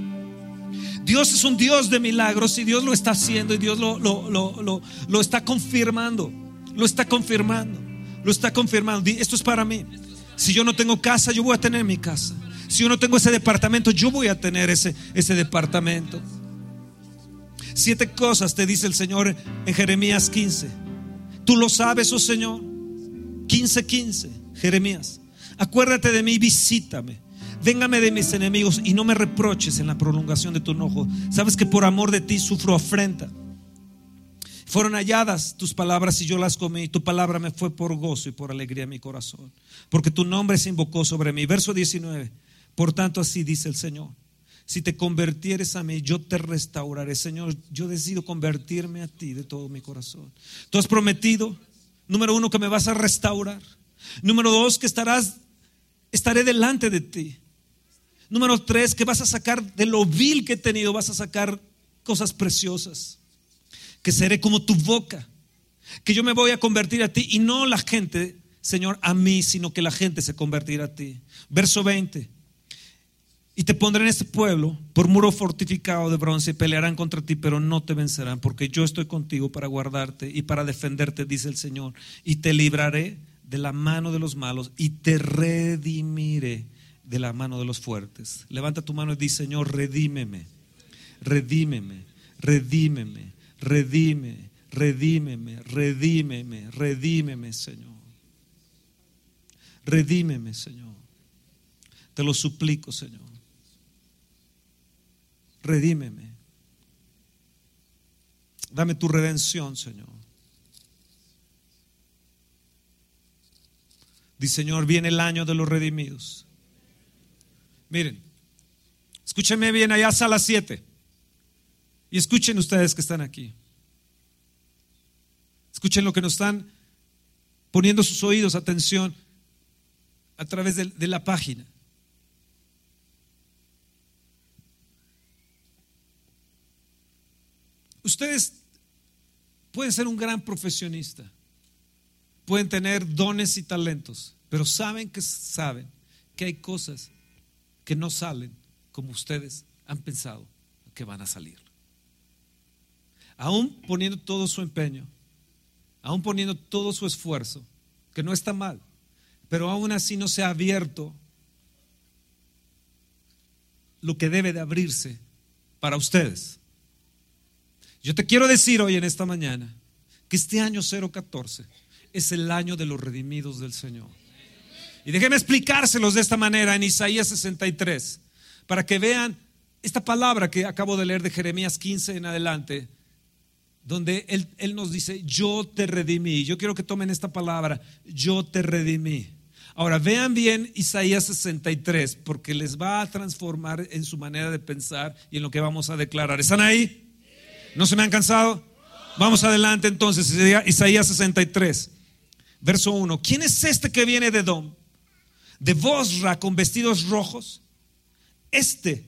Dios es un Dios de milagros y Dios lo está haciendo y Dios lo, lo, está confirmando. Lo está confirmando. Lo está confirmando. Esto es para mí. Si yo no tengo casa, yo voy a tener mi casa. Si yo no tengo ese departamento, yo voy a tener ese, ese departamento. Siete cosas te dice el Señor en Jeremías 15. Tú lo sabes, oh Señor. 15, 15, Jeremías. Acuérdate de mí, visítame. Véngame de mis enemigos y no me reproches en la prolongación de tu enojo. Sabes que por amor de ti sufro afrenta. Fueron halladas tus palabras y yo las comí. Tu palabra me fue por gozo y por alegría en mi corazón. Porque tu nombre se invocó sobre mí. Verso 19. Por tanto, así dice el Señor si te convirtieres a mí, yo te restauraré. Señor, yo decido convertirme a ti de todo mi corazón. Tú has prometido, número uno, que me vas a restaurar. Número dos, que estarás, estaré delante de ti. Número tres, que vas a sacar de lo vil que he tenido, vas a sacar cosas preciosas. Que seré como tu boca. Que yo me voy a convertir a ti y no la gente, Señor, a mí, sino que la gente se convertirá a ti. Verso 20. Y te pondré en este pueblo por muro fortificado de bronce y pelearán contra ti, pero no te vencerán, porque yo estoy contigo para guardarte y para defenderte, dice el Señor. Y te libraré de la mano de los malos y te redimiré de la mano de los fuertes. Levanta tu mano y di, Señor, redímeme, redímeme, redímeme, redímeme, redímeme, redímeme, redímeme, Señor. Redímeme, Señor. Te lo suplico, Señor redímeme. Dame tu redención, Señor. Dice, Señor, viene el año de los redimidos. Miren, escúchenme bien allá a las 7. Y escuchen ustedes que están aquí. Escuchen lo que nos están poniendo sus oídos, atención, a través de, de la página. Ustedes pueden ser un gran profesionista, pueden tener dones y talentos, pero saben que saben que hay cosas que no salen como ustedes han pensado que van a salir. Aún poniendo todo su empeño, aún poniendo todo su esfuerzo, que no está mal, pero aún así no se ha abierto lo que debe de abrirse para ustedes. Yo te quiero decir hoy en esta mañana que este año 014 es el año de los redimidos del Señor. Y déjenme explicárselos de esta manera en Isaías 63, para que vean esta palabra que acabo de leer de Jeremías 15 en adelante, donde él, él nos dice, yo te redimí. Yo quiero que tomen esta palabra, yo te redimí. Ahora, vean bien Isaías 63, porque les va a transformar en su manera de pensar y en lo que vamos a declarar. ¿Están ahí? ¿No se me han cansado? Vamos adelante entonces, Isaías 63. Verso 1. ¿Quién es este que viene de Dom? De Bosra con vestidos rojos. Este,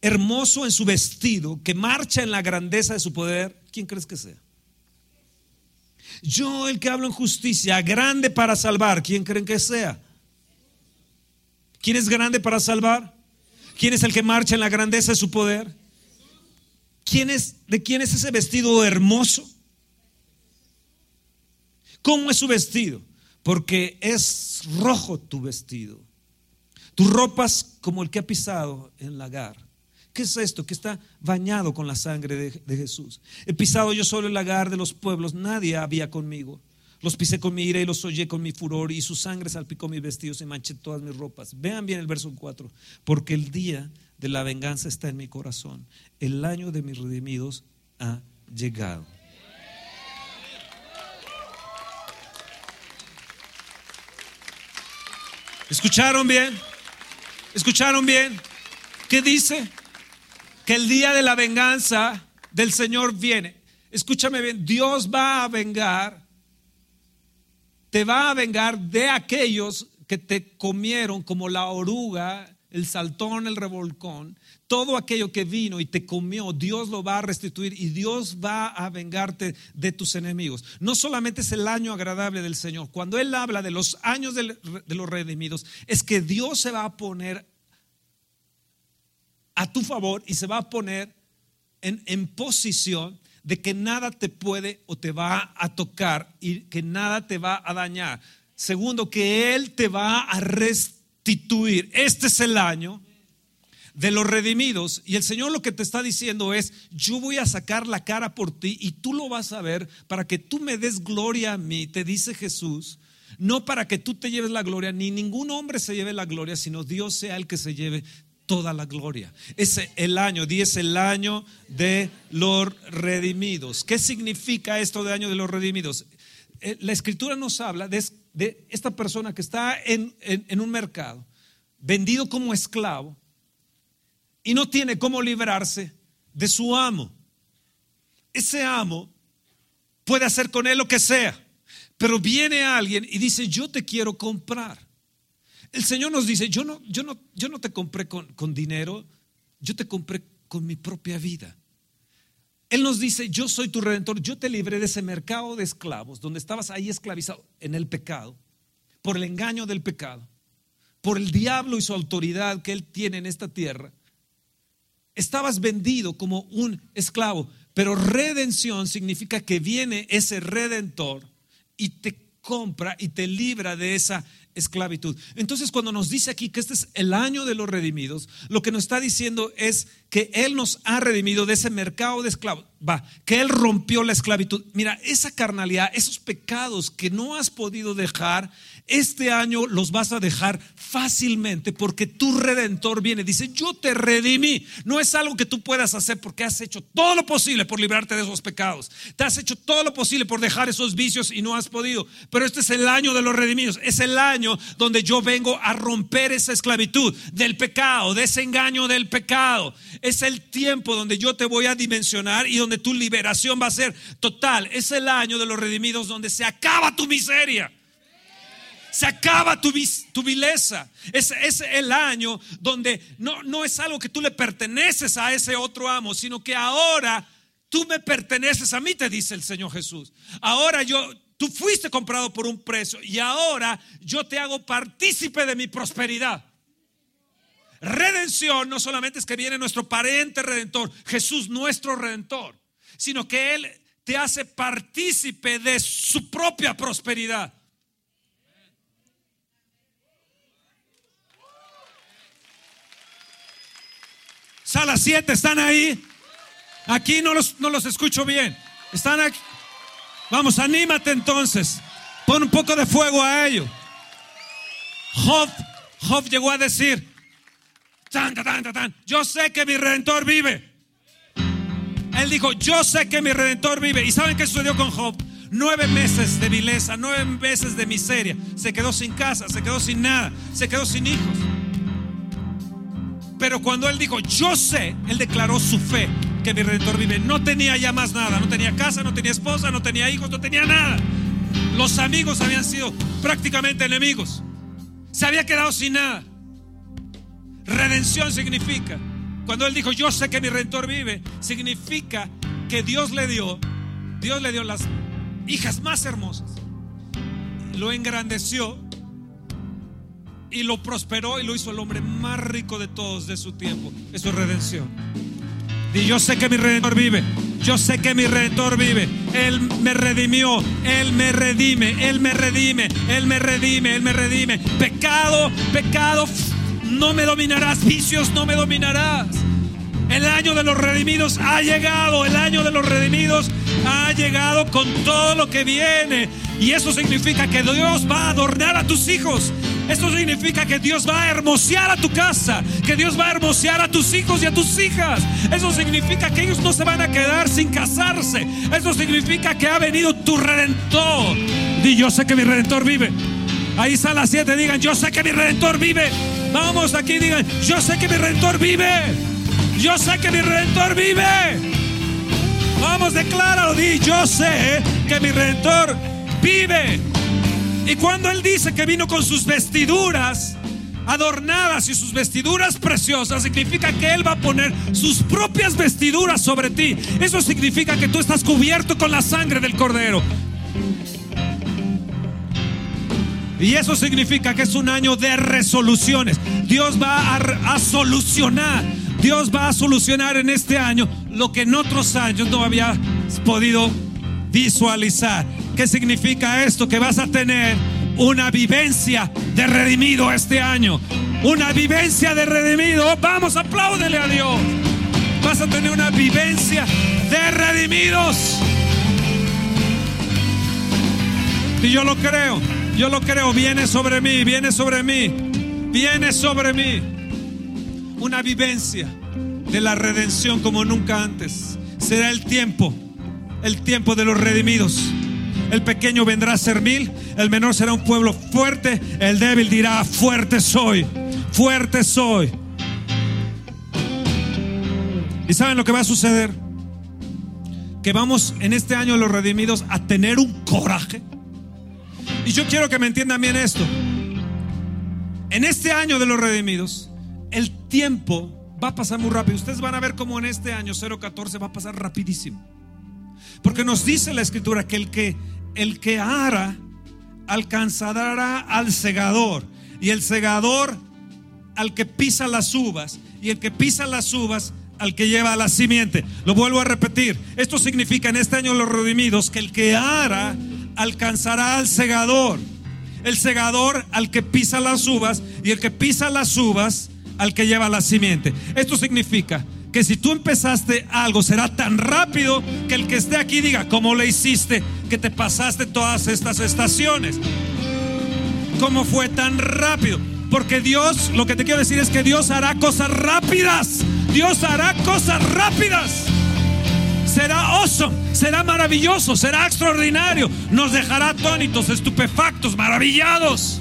hermoso en su vestido, que marcha en la grandeza de su poder. ¿Quién crees que sea? Yo, el que hablo en justicia, grande para salvar. ¿Quién creen que sea? ¿Quién es grande para salvar? ¿Quién es el que marcha en la grandeza de su poder? ¿Quién es, ¿De quién es ese vestido hermoso? ¿Cómo es su vestido? Porque es rojo tu vestido. Tus ropas como el que ha pisado en lagar. ¿Qué es esto? Que está bañado con la sangre de, Jesús. He pisado yo solo el lagar de los pueblos, nadie había conmigo. Los pisé con mi ira y los hollé con mi furor y su sangre salpicó mis vestidos y manché todas mis ropas. Vean bien el verso 4. Porque el día de la venganza está en mi corazón. El año de mis redimidos ha llegado. ¿Escucharon bien? ¿Escucharon bien? ¿Qué dice? Que el día de la venganza del Señor viene. Escúchame bien, Dios va a vengar te va a vengar de aquellos que te comieron como la oruga, el saltón, el revolcón, todo aquello que vino y te comió, Dios lo va a restituir y Dios va a vengarte de tus enemigos. No solamente es el año agradable del Señor, cuando Él habla de los años de los redimidos, es que Dios se va a poner a tu favor y se va a poner en, en posición de que nada te puede o te va a tocar y que nada te va a dañar. Segundo, que Él te va a restituir. Este es el año de los redimidos. Y el Señor lo que te está diciendo es, yo voy a sacar la cara por ti y tú lo vas a ver para que tú me des gloria a mí, te dice Jesús. No para que tú te lleves la gloria, ni ningún hombre se lleve la gloria, sino Dios sea el que se lleve toda la gloria. Es el año, 10 el año de los redimidos. ¿Qué significa esto de año de los redimidos? Eh, la escritura nos habla de, esta persona que está en, en un mercado, vendido como esclavo, y no tiene cómo librarse de su amo. Ese amo puede hacer con él lo que sea, pero viene alguien y dice, yo te quiero comprar. El Señor nos dice, yo no, yo no, yo no te compré con, con dinero, yo te compré con mi propia vida. Él nos dice, yo soy tu redentor, yo te libré de ese mercado de esclavos, donde estabas ahí esclavizado en el pecado, por el engaño del pecado, por el diablo y su autoridad que él tiene en esta tierra. Estabas vendido como un esclavo, pero redención significa que viene ese redentor y te compra y te libra de esa esclavitud. Entonces, cuando nos dice aquí que este es el año de los redimidos, lo que nos está diciendo es que Él nos ha redimido de ese mercado de esclavos. Va, que Él rompió la esclavitud. Mira, esa carnalidad, esos pecados que no has podido dejar, este año los vas a dejar fácilmente porque tu redentor viene. Dice, yo te redimí. No es algo que tú puedas hacer porque has hecho todo lo posible por librarte de esos pecados. Te has hecho todo lo posible por dejar esos vicios y no has podido. Pero este es el año de los redimidos. Es el año donde yo vengo a romper esa esclavitud del pecado, de ese engaño del pecado. Es el tiempo donde yo te voy a dimensionar y donde tu liberación va a ser total. Es el año de los redimidos donde se acaba tu miseria se acaba tu, tu vileza. Es, el año donde no, no es algo que tú le perteneces a ese otro amo, sino que ahora tú me perteneces a mí, te dice el Señor Jesús. Ahora yo, tú fuiste comprado por un precio y ahora yo te hago partícipe de mi prosperidad. Redención no solamente es que viene nuestro pariente redentor, Jesús nuestro redentor, sino que Él te hace partícipe de su propia prosperidad. Sala 7, ¿están ahí? Aquí no los, no los escucho bien. Están aquí. Vamos, anímate entonces. Pon un poco de fuego a ellos. Job, Job llegó a decir, tan, tan, tan, yo sé que mi redentor vive. Él dijo, yo sé que mi redentor vive. ¿Y saben qué sucedió con Job? Nueve meses de vileza, nueve meses de miseria. Se quedó sin casa, se quedó sin nada, se quedó sin hijos. Pero cuando él dijo, yo sé, él declaró su fe que mi redentor vive. No tenía ya más nada, no tenía casa, no tenía esposa, no tenía hijos, no tenía nada. Los amigos habían sido prácticamente enemigos. Se había quedado sin nada. Redención significa, cuando él dijo, yo sé que mi redentor vive, significa que Dios le dio, Dios le dio las hijas más hermosas. Lo engrandeció y lo prosperó y lo hizo el hombre más rico de todos de su tiempo. Eso es redención. Y yo sé que mi redentor vive. Yo sé que mi redentor vive. Él me redimió. Él me redime. Él me redime. Él me redime. Él me redime. Pecado, pecado, no me dominarás. Vicios, no me dominarás. El año de los redimidos ha llegado. El año de los redimidos ha llegado con todo lo que viene. Y eso significa que Dios va a adornar a tus hijos. Esto significa que Dios va a hermosear a tu casa, que Dios va a hermosear a tus hijos y a tus hijas. Eso significa que ellos no se van a quedar sin casarse. Eso significa que ha venido tu redentor. Y yo sé que mi redentor vive. Ahí está las siete, digan, yo sé que mi redentor vive. Vamos aquí, digan, yo sé que mi redentor vive. Yo sé que mi redentor vive. Vamos, decláralo, di, yo sé que mi redentor vive. Y cuando Él dice que vino con sus vestiduras adornadas y sus vestiduras preciosas, significa que Él va a poner sus propias vestiduras sobre ti. Eso significa que tú estás cubierto con la sangre del Cordero. Y eso significa que es un año de resoluciones. Dios va a, solucionar. Dios va a solucionar en este año lo que en otros años no había podido visualizar. ¿Qué significa esto? Que vas a tener una vivencia de redimido este año. Una vivencia de redimido. Vamos, apláudele a Dios. Vas a tener una vivencia de redimidos. Y yo lo creo. Yo lo creo. Viene sobre mí. Viene sobre mí. Viene sobre mí. Una vivencia de la redención como nunca antes. Será el tiempo el tiempo de los redimidos. El pequeño vendrá a ser mil, el menor será un pueblo fuerte, el débil dirá, fuerte soy, fuerte soy. ¿Y saben lo que va a suceder? Que vamos en este año los redimidos a tener un coraje. Y yo quiero que me entiendan bien esto. En este año de los redimidos, el tiempo va a pasar muy rápido. Ustedes van a ver cómo en este año 014 va a pasar rapidísimo. Porque nos dice la escritura que el que el que ara alcanzará al segador y el segador al que pisa las uvas y el que pisa las uvas al que lleva la simiente. Lo vuelvo a repetir. Esto significa en este año los redimidos que el que ara alcanzará al segador. El segador al que pisa las uvas y el que pisa las uvas al que lleva la simiente. Esto significa que si tú empezaste algo será tan rápido que el que esté aquí diga, ¿cómo le hiciste que te pasaste todas estas estaciones? ¿Cómo fue tan rápido? Porque Dios, lo que te quiero decir es que Dios hará cosas rápidas. Dios hará cosas rápidas. Será awesome, será maravilloso, será extraordinario. Nos dejará atónitos, estupefactos, maravillados.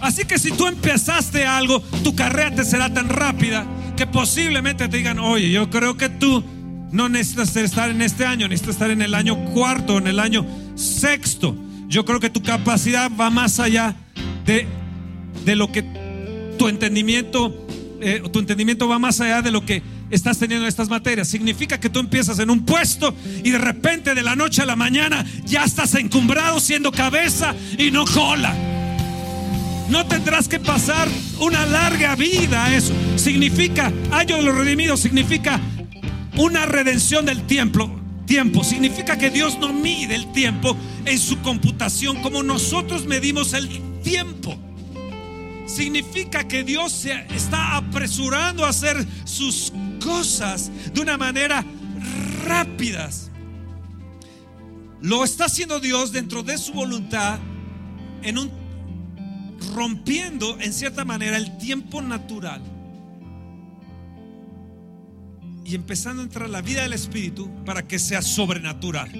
Así que si tú empezaste algo, tu carrera te será tan rápida posiblemente te digan, oye, yo creo que tú no necesitas estar en este año, necesitas estar en el año cuarto, en el año sexto. Yo creo que tu capacidad va más allá de, de lo que tu entendimiento, eh, tu entendimiento va más allá de lo que estás teniendo en estas materias. Significa que tú empiezas en un puesto y de repente de la noche a la mañana ya estás encumbrado siendo cabeza y no cola. No tendrás que pasar una larga vida eso. Significa, año de los redimidos, significa una redención del tiempo. Tiempo significa que Dios no mide el tiempo en su computación como nosotros medimos el tiempo. Significa que Dios se está apresurando a hacer sus cosas de una manera rápidas. Lo está haciendo Dios dentro de su voluntad en un rompiendo en cierta manera el tiempo natural y empezando a entrar la vida del Espíritu para que sea sobrenatural.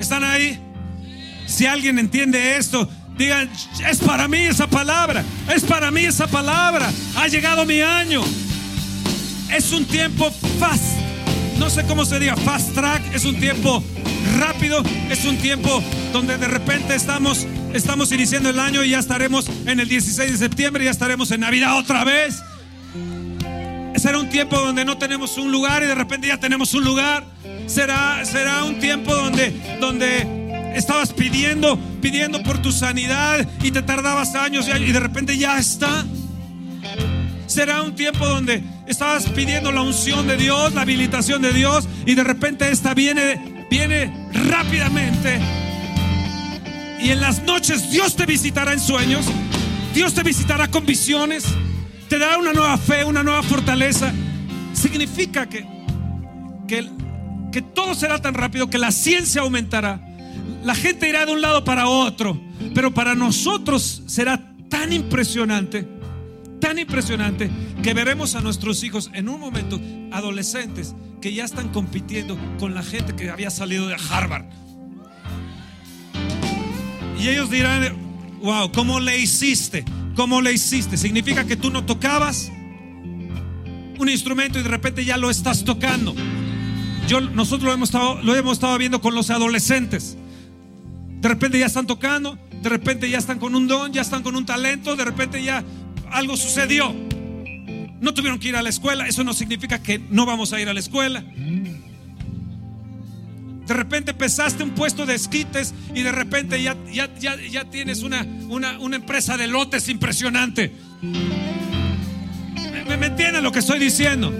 ¿Están ahí? Si alguien entiende esto, digan, es para mí esa palabra, es para mí esa palabra, ha llegado mi año. Es un tiempo fast, no sé cómo se diga, fast track, es un tiempo rápido. Es un tiempo donde de repente estamos, estamos iniciando el año y ya estaremos en el 16 de septiembre, ya estaremos en Navidad otra vez. Será un tiempo donde no tenemos un lugar y de repente ya tenemos un lugar. Será, será un tiempo donde, donde estabas pidiendo, pidiendo por tu sanidad y te tardabas años y de repente ya está. Será un tiempo donde estabas pidiendo la unción de Dios, la habilitación de Dios y de repente esta viene, viene rápidamente. Y en las noches Dios te visitará en sueños, Dios te visitará con visiones, te dará una nueva fe, una nueva fortaleza. Significa que, que, que todo será tan rápido que la ciencia aumentará. La gente irá de un lado para otro, pero para nosotros será tan impresionante tan impresionante que veremos a nuestros hijos en un momento, adolescentes, que ya están compitiendo con la gente que había salido de Harvard. Y ellos dirán, wow, ¿cómo le hiciste? ¿Cómo le hiciste? Significa que tú no tocabas un instrumento y de repente ya lo estás tocando. Yo, nosotros lo hemos, estado, lo hemos estado viendo con los adolescentes. De repente ya están tocando, de repente ya están con un don, ya están con un talento, de repente ya algo sucedió. No tuvieron que ir a la escuela. Eso no significa que no vamos a ir a la escuela. De repente pesaste un puesto de esquites y de repente ya, ya, ya, tienes una, una, una, empresa de lotes impresionante. ¿Me, me entienden lo que estoy diciendo?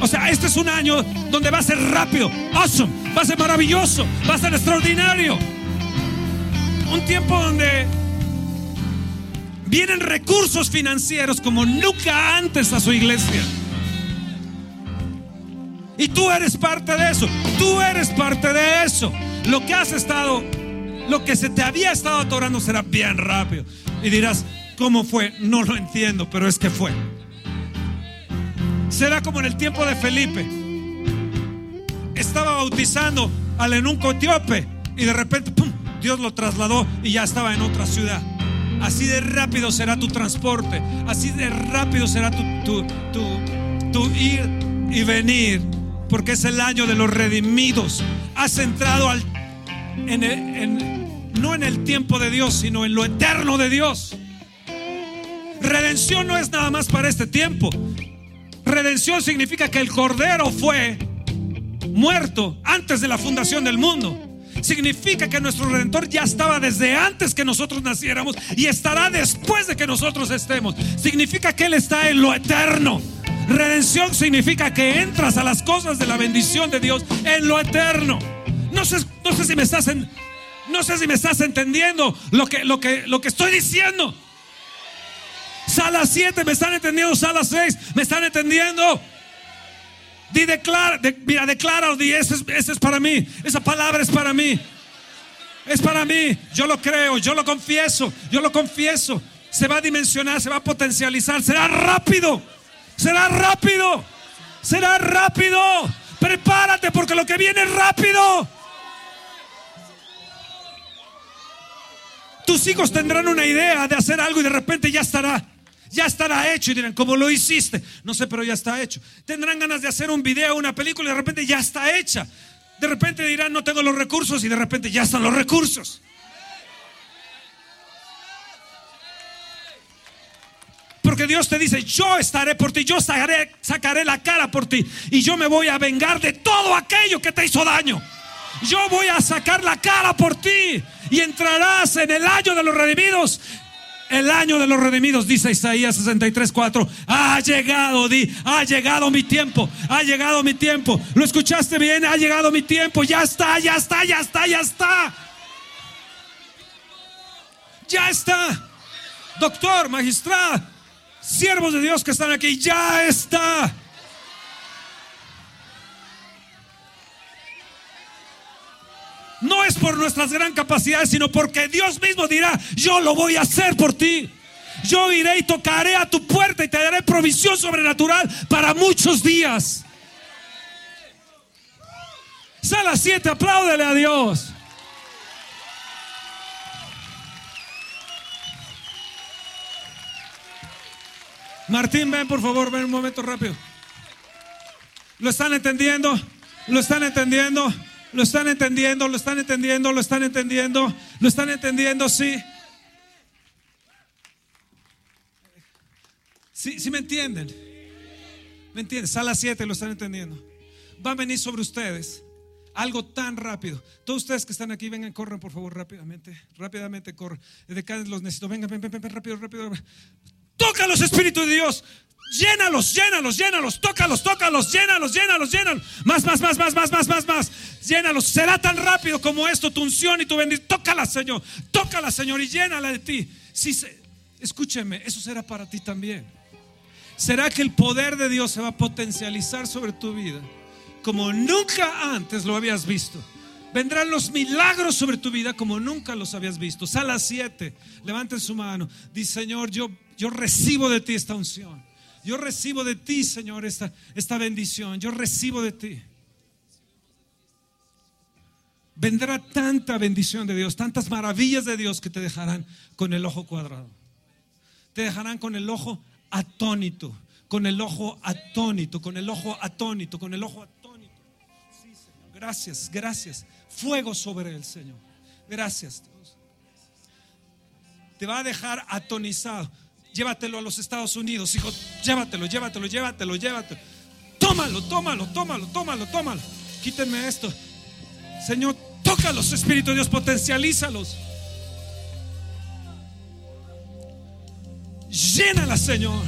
O sea, este es un año donde va a ser rápido, awesome, va a ser maravilloso, va a ser extraordinario. Un tiempo donde vienen recursos financieros como nunca antes a su iglesia. Y tú eres parte de eso. Tú eres parte de eso. Lo que has estado, lo que se te había estado atorando será bien rápido. Y dirás, ¿cómo fue? No lo entiendo, pero es que fue. Será como en el tiempo de Felipe. Estaba bautizando al enunco etíope y de repente, ¡pum! Dios lo trasladó y ya estaba en otra ciudad. Así de rápido será tu transporte. Así de rápido será tu, ir y venir. Porque es el año de los redimidos. Has entrado no en el tiempo de Dios, sino en lo eterno de Dios. Redención no es nada más para este tiempo. Redención significa que el Cordero fue muerto antes de la fundación del mundo significa que nuestro redentor ya estaba desde antes que nosotros naciéramos y estará después de que nosotros estemos. Significa que Él está en lo eterno. Redención significa que entras a las cosas de la bendición de Dios en lo eterno. No sé, no sé si me estás no sé si me estás entendiendo lo que, lo que, lo que estoy diciendo. Sala 7, ¿me están entendiendo? Sala 6, ¿me están entendiendo? Di declara, mira, declara, di, ese es, para mí, esa palabra es para mí. Es para mí, yo lo creo, yo lo confieso, yo lo confieso. Se va a dimensionar, se va a potencializar, será rápido, será rápido, será rápido. Prepárate porque lo que viene es rápido. Tus hijos tendrán una idea de hacer algo y de repente ya estará ya estará hecho. Y dirán, ¿cómo lo hiciste? No sé, pero ya está hecho. Tendrán ganas de hacer un video, una película y de repente ya está hecha. De repente dirán, no tengo los recursos y de repente ya están los recursos. Dios te dice, yo estaré por ti, yo sacaré, la cara por ti y yo me voy a vengar de todo aquello que te hizo daño. Yo voy a sacar la cara por ti y entrarás en el año de los redimidos el año de los redimidos, dice Isaías 63, 4. Ha llegado, di, ha llegado mi tiempo, ha llegado mi tiempo. ¿Lo escuchaste bien? Ha llegado mi tiempo, ya está, ya está, ya está, ya está. Ya está. Doctor, magistrado, siervos de Dios que están aquí, ya está. no es por nuestras gran capacidades, sino porque Dios mismo dirá, yo lo voy a hacer por ti. Yo iré y tocaré a tu puerta y te daré provisión sobrenatural para muchos días. Sala 7, apláudele a Dios. Martín, ven por favor, ven un momento rápido. ¿Lo están entendiendo? ¿Lo están entendiendo? ¿Lo están entendiendo? ¿Lo están entendiendo? ¿Lo están entendiendo? ¿Lo están entendiendo? Sí. Sí, sí me entienden. ¿Me entienden? Sala 7, lo están entendiendo. Va a venir sobre ustedes algo tan rápido. Todos ustedes que están aquí, vengan, corran por favor rápidamente. Rápidamente corran. De acá los necesito. Vengan, ven, ven, ven, rápido, rápido. Toca los Espíritus de Dios. Llénalos, llénalos, llénalos, tócalos, tócalos, llénalos, llénalos, llénalos. Más, más, más, más, más, más, más, más. Llénalos. Será tan rápido como esto, tu unción y tu bendición. Tócala, Señor. Tócala, Señor, y llénala de ti. Sí, escúcheme, eso será para ti también. ¿Será que el poder de Dios se va a potencializar sobre tu vida como nunca antes lo habías visto? Vendrán los milagros sobre tu vida como nunca los habías visto. Sala 7, levanten su mano. Dice, Señor, yo, yo recibo de ti esta unción. Yo recibo de ti, Señor, esta, esta bendición. Yo recibo de ti. Vendrá tanta bendición de Dios, tantas maravillas de Dios que te dejarán con el ojo cuadrado. Te dejarán con el ojo atónito, con el ojo atónito, con el ojo atónito, con el ojo atónito. Sí, Señor. Gracias, gracias. Fuego sobre el Señor. Gracias, Dios. Te va a dejar atonizado. Llévatelo a los Estados Unidos, hijo. Llévatelo, llévatelo, llévatelo, llévatelo. Tómalo, tómalo, tómalo, tómalo, tómalo. Quítenme esto. Señor, toca los espíritus de Dios, potencialízalos. Llénala, Señor.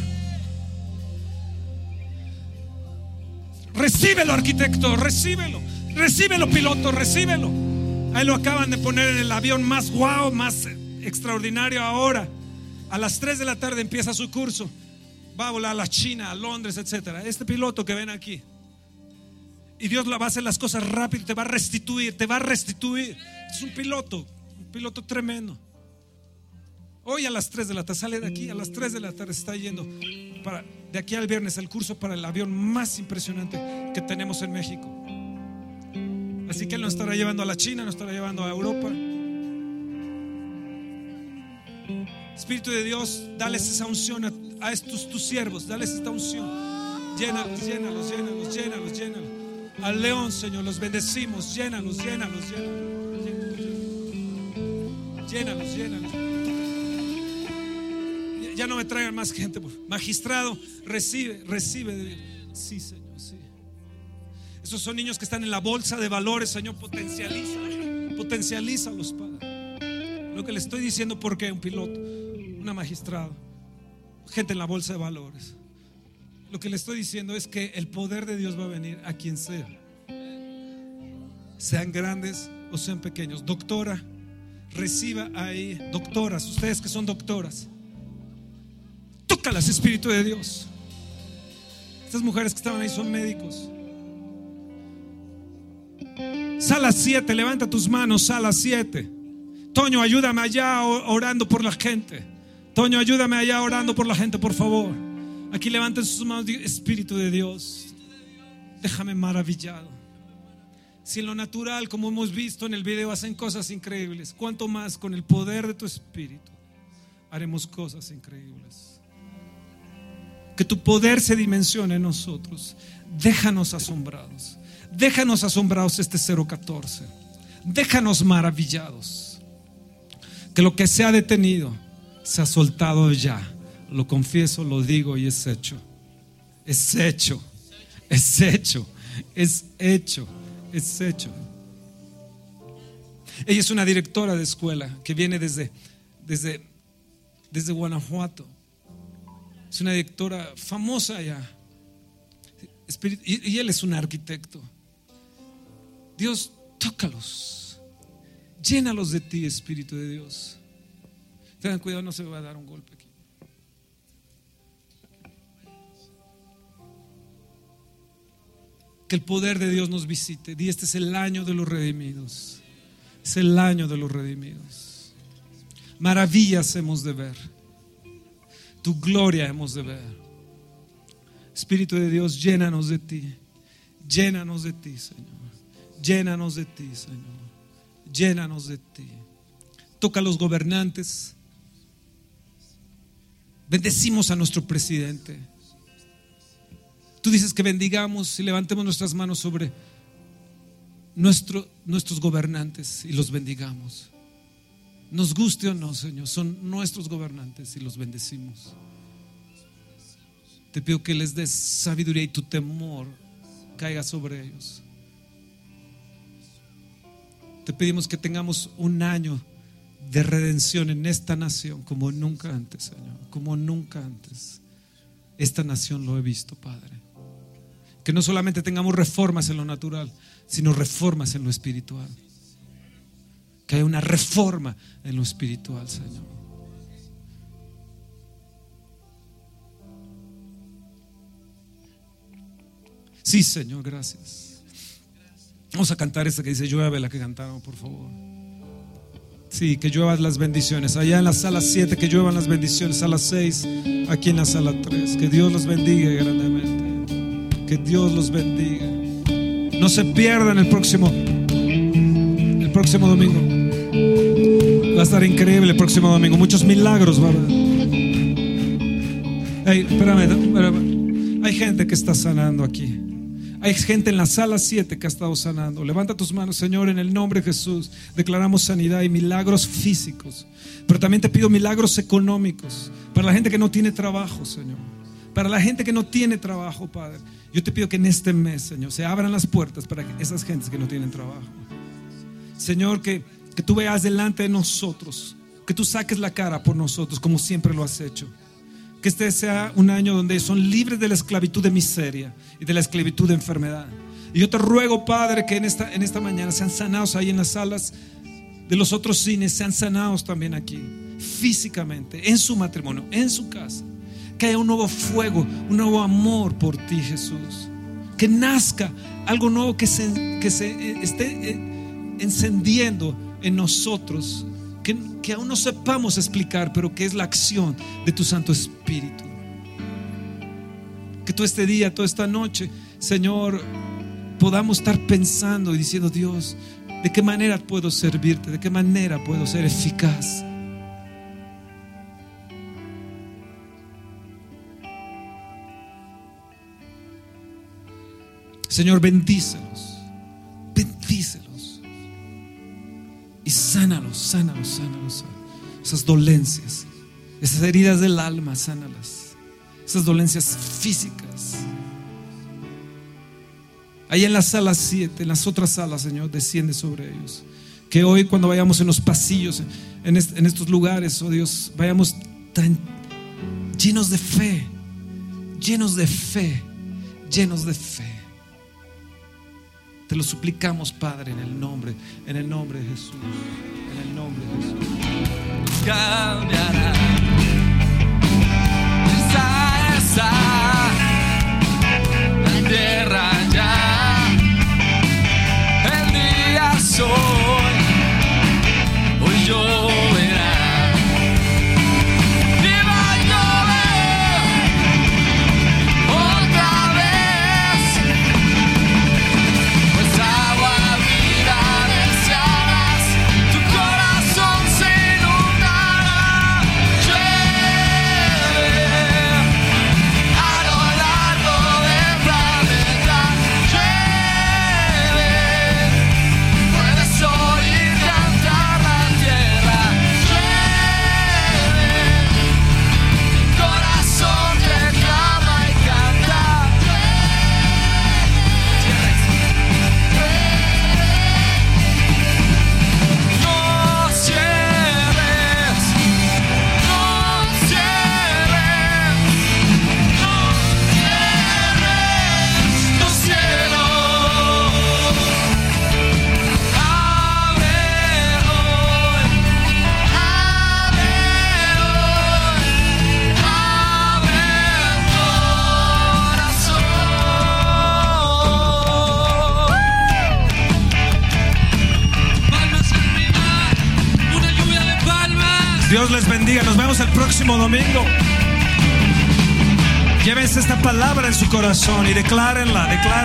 Recíbelo, arquitecto, recíbelo. Recíbelo, piloto, recíbelo. Ahí lo acaban de poner en el avión más guau, más extraordinario ahora. A las 3 de la tarde empieza su curso. Va a volar a la China, a Londres, etcétera. Este piloto que ven aquí. Y Dios va a hacer las cosas rápido, te va a restituir, te va a restituir. Es un piloto, un piloto tremendo. Hoy a las 3 de la tarde, sale de aquí, a las 3 de la tarde está yendo para, de aquí al viernes el curso para el avión más impresionante que tenemos en México. Así que Él nos estará llevando a la China, nos estará llevando a Europa. Espíritu de Dios, dales esa unción a, estos tus siervos, dales esta unción. Llénalos, llénalos, llénalos, llénalos, llénalos. Al león, Señor, los bendecimos, llénalos, llénalos, llénalos. Llénalos, llénalos ya no me traigan más gente. Magistrado, recibe, recibe. Sí, Señor, sí. Esos son niños que están en la bolsa de valores, Señor, potencializa, potencializa los padres. Lo que le estoy diciendo, porque un piloto, una magistrado, gente en la bolsa de valores. Lo que le estoy diciendo es que el poder de Dios va a venir a quien sea. Sean grandes o sean pequeños. Doctora, reciba ahí, doctoras, ustedes que son doctoras, Tócalas, Espíritu de Dios. Estas mujeres que estaban ahí son médicos. Sala 7, levanta tus manos, sala 7. Toño, ayúdame allá orando por la gente. Toño, ayúdame allá orando por la gente, por favor. Aquí levanten sus manos, Espíritu de Dios. Déjame maravillado. Si en lo natural, como hemos visto en el video, hacen cosas increíbles, cuanto más con el poder de tu Espíritu haremos cosas increíbles. Que tu poder se dimensione en nosotros. Déjanos asombrados. Déjanos asombrados este 014. Déjanos maravillados. Que lo que se ha detenido se ha soltado ya. Lo confieso, lo digo y es hecho. Es hecho. Es hecho. Es hecho. Es hecho. Ella es una directora de escuela que viene desde, desde, desde Guanajuato. Es una directora famosa allá. Y él es un arquitecto. Dios, tócalos. Llénalos de ti, Espíritu de Dios. Tengan cuidado, no se va a dar un golpe aquí. Que el poder de Dios nos visite. Y este es el año de los redimidos. Es el año de los redimidos. Maravillas hemos de ver. Tu gloria hemos de ver. Espíritu de Dios, llénanos de ti. Llénanos de ti, Señor. Llénanos de ti, Señor. Llénanos de ti. Toca a los gobernantes. Bendecimos a nuestro presidente. Tú dices que bendigamos y levantemos nuestras manos sobre nuestro, nuestros gobernantes y los bendigamos. Nos guste o no, Señor, son nuestros gobernantes y los bendecimos. Te pido que les des sabiduría y tu temor caiga sobre ellos. Te pedimos que tengamos un año de redención en esta nación como nunca antes, Señor, como nunca antes. Esta nación lo he visto, Padre. Que no solamente tengamos reformas en lo natural, sino reformas en lo espiritual. Que haya una reforma en lo espiritual, Señor. Sí, Señor, gracias. Vamos a cantar esta que dice llueve, la que cantaron, por favor. Sí, que lluevan las bendiciones. Allá en la sala 7, que lluevan las bendiciones. Sala 6, aquí en la sala 3. Que Dios los bendiga grandemente. Que Dios los bendiga. No se pierdan el próximo, el próximo domingo. Va a estar increíble el próximo domingo. Muchos milagros haber. Hey, espérame, espérame. Hay gente que está sanando aquí. Hay gente en la sala 7 que ha estado sanando. Levanta tus manos, Señor, en el nombre de Jesús. Declaramos sanidad y milagros físicos. Pero también te pido milagros económicos para la gente que no tiene trabajo, Señor. Para la gente que no tiene trabajo, Padre. Yo te pido que en este mes, Señor, se abran las puertas para esas gentes que no tienen trabajo. Señor, que, que tú veas delante de nosotros, que tú saques la cara por nosotros como siempre lo has hecho. Que este sea un año donde son libres de la esclavitud de miseria y de la esclavitud de enfermedad. Y yo te ruego, Padre, que en esta, en esta mañana sean sanados ahí en las salas de los otros cines, sean sanados también aquí, físicamente, en su matrimonio, en su casa. Que haya un nuevo fuego, un nuevo amor por ti, Jesús. Que nazca algo nuevo que se, que se eh, esté eh, encendiendo en nosotros que, aún no sepamos explicar, pero que es la acción de tu Santo Espíritu. Que tú este día, toda esta noche, Señor, podamos estar pensando y diciendo, Dios, ¿de qué manera puedo servirte? ¿De qué manera puedo ser eficaz? Señor, bendícelos, bendícelos. Y sánalos, sánalos, sánalos. Esas dolencias, esas heridas del alma, sánalas. Esas dolencias físicas. Ahí en la sala 7, en las otras salas, Señor, desciende sobre ellos. Que hoy cuando vayamos en los pasillos, en, estos lugares, oh Dios, vayamos llenos de fe, llenos de fe, llenos de fe. Te lo suplicamos, Padre, en el nombre, en el nombre de Jesús. En el nombre de Jesús. Palabra en su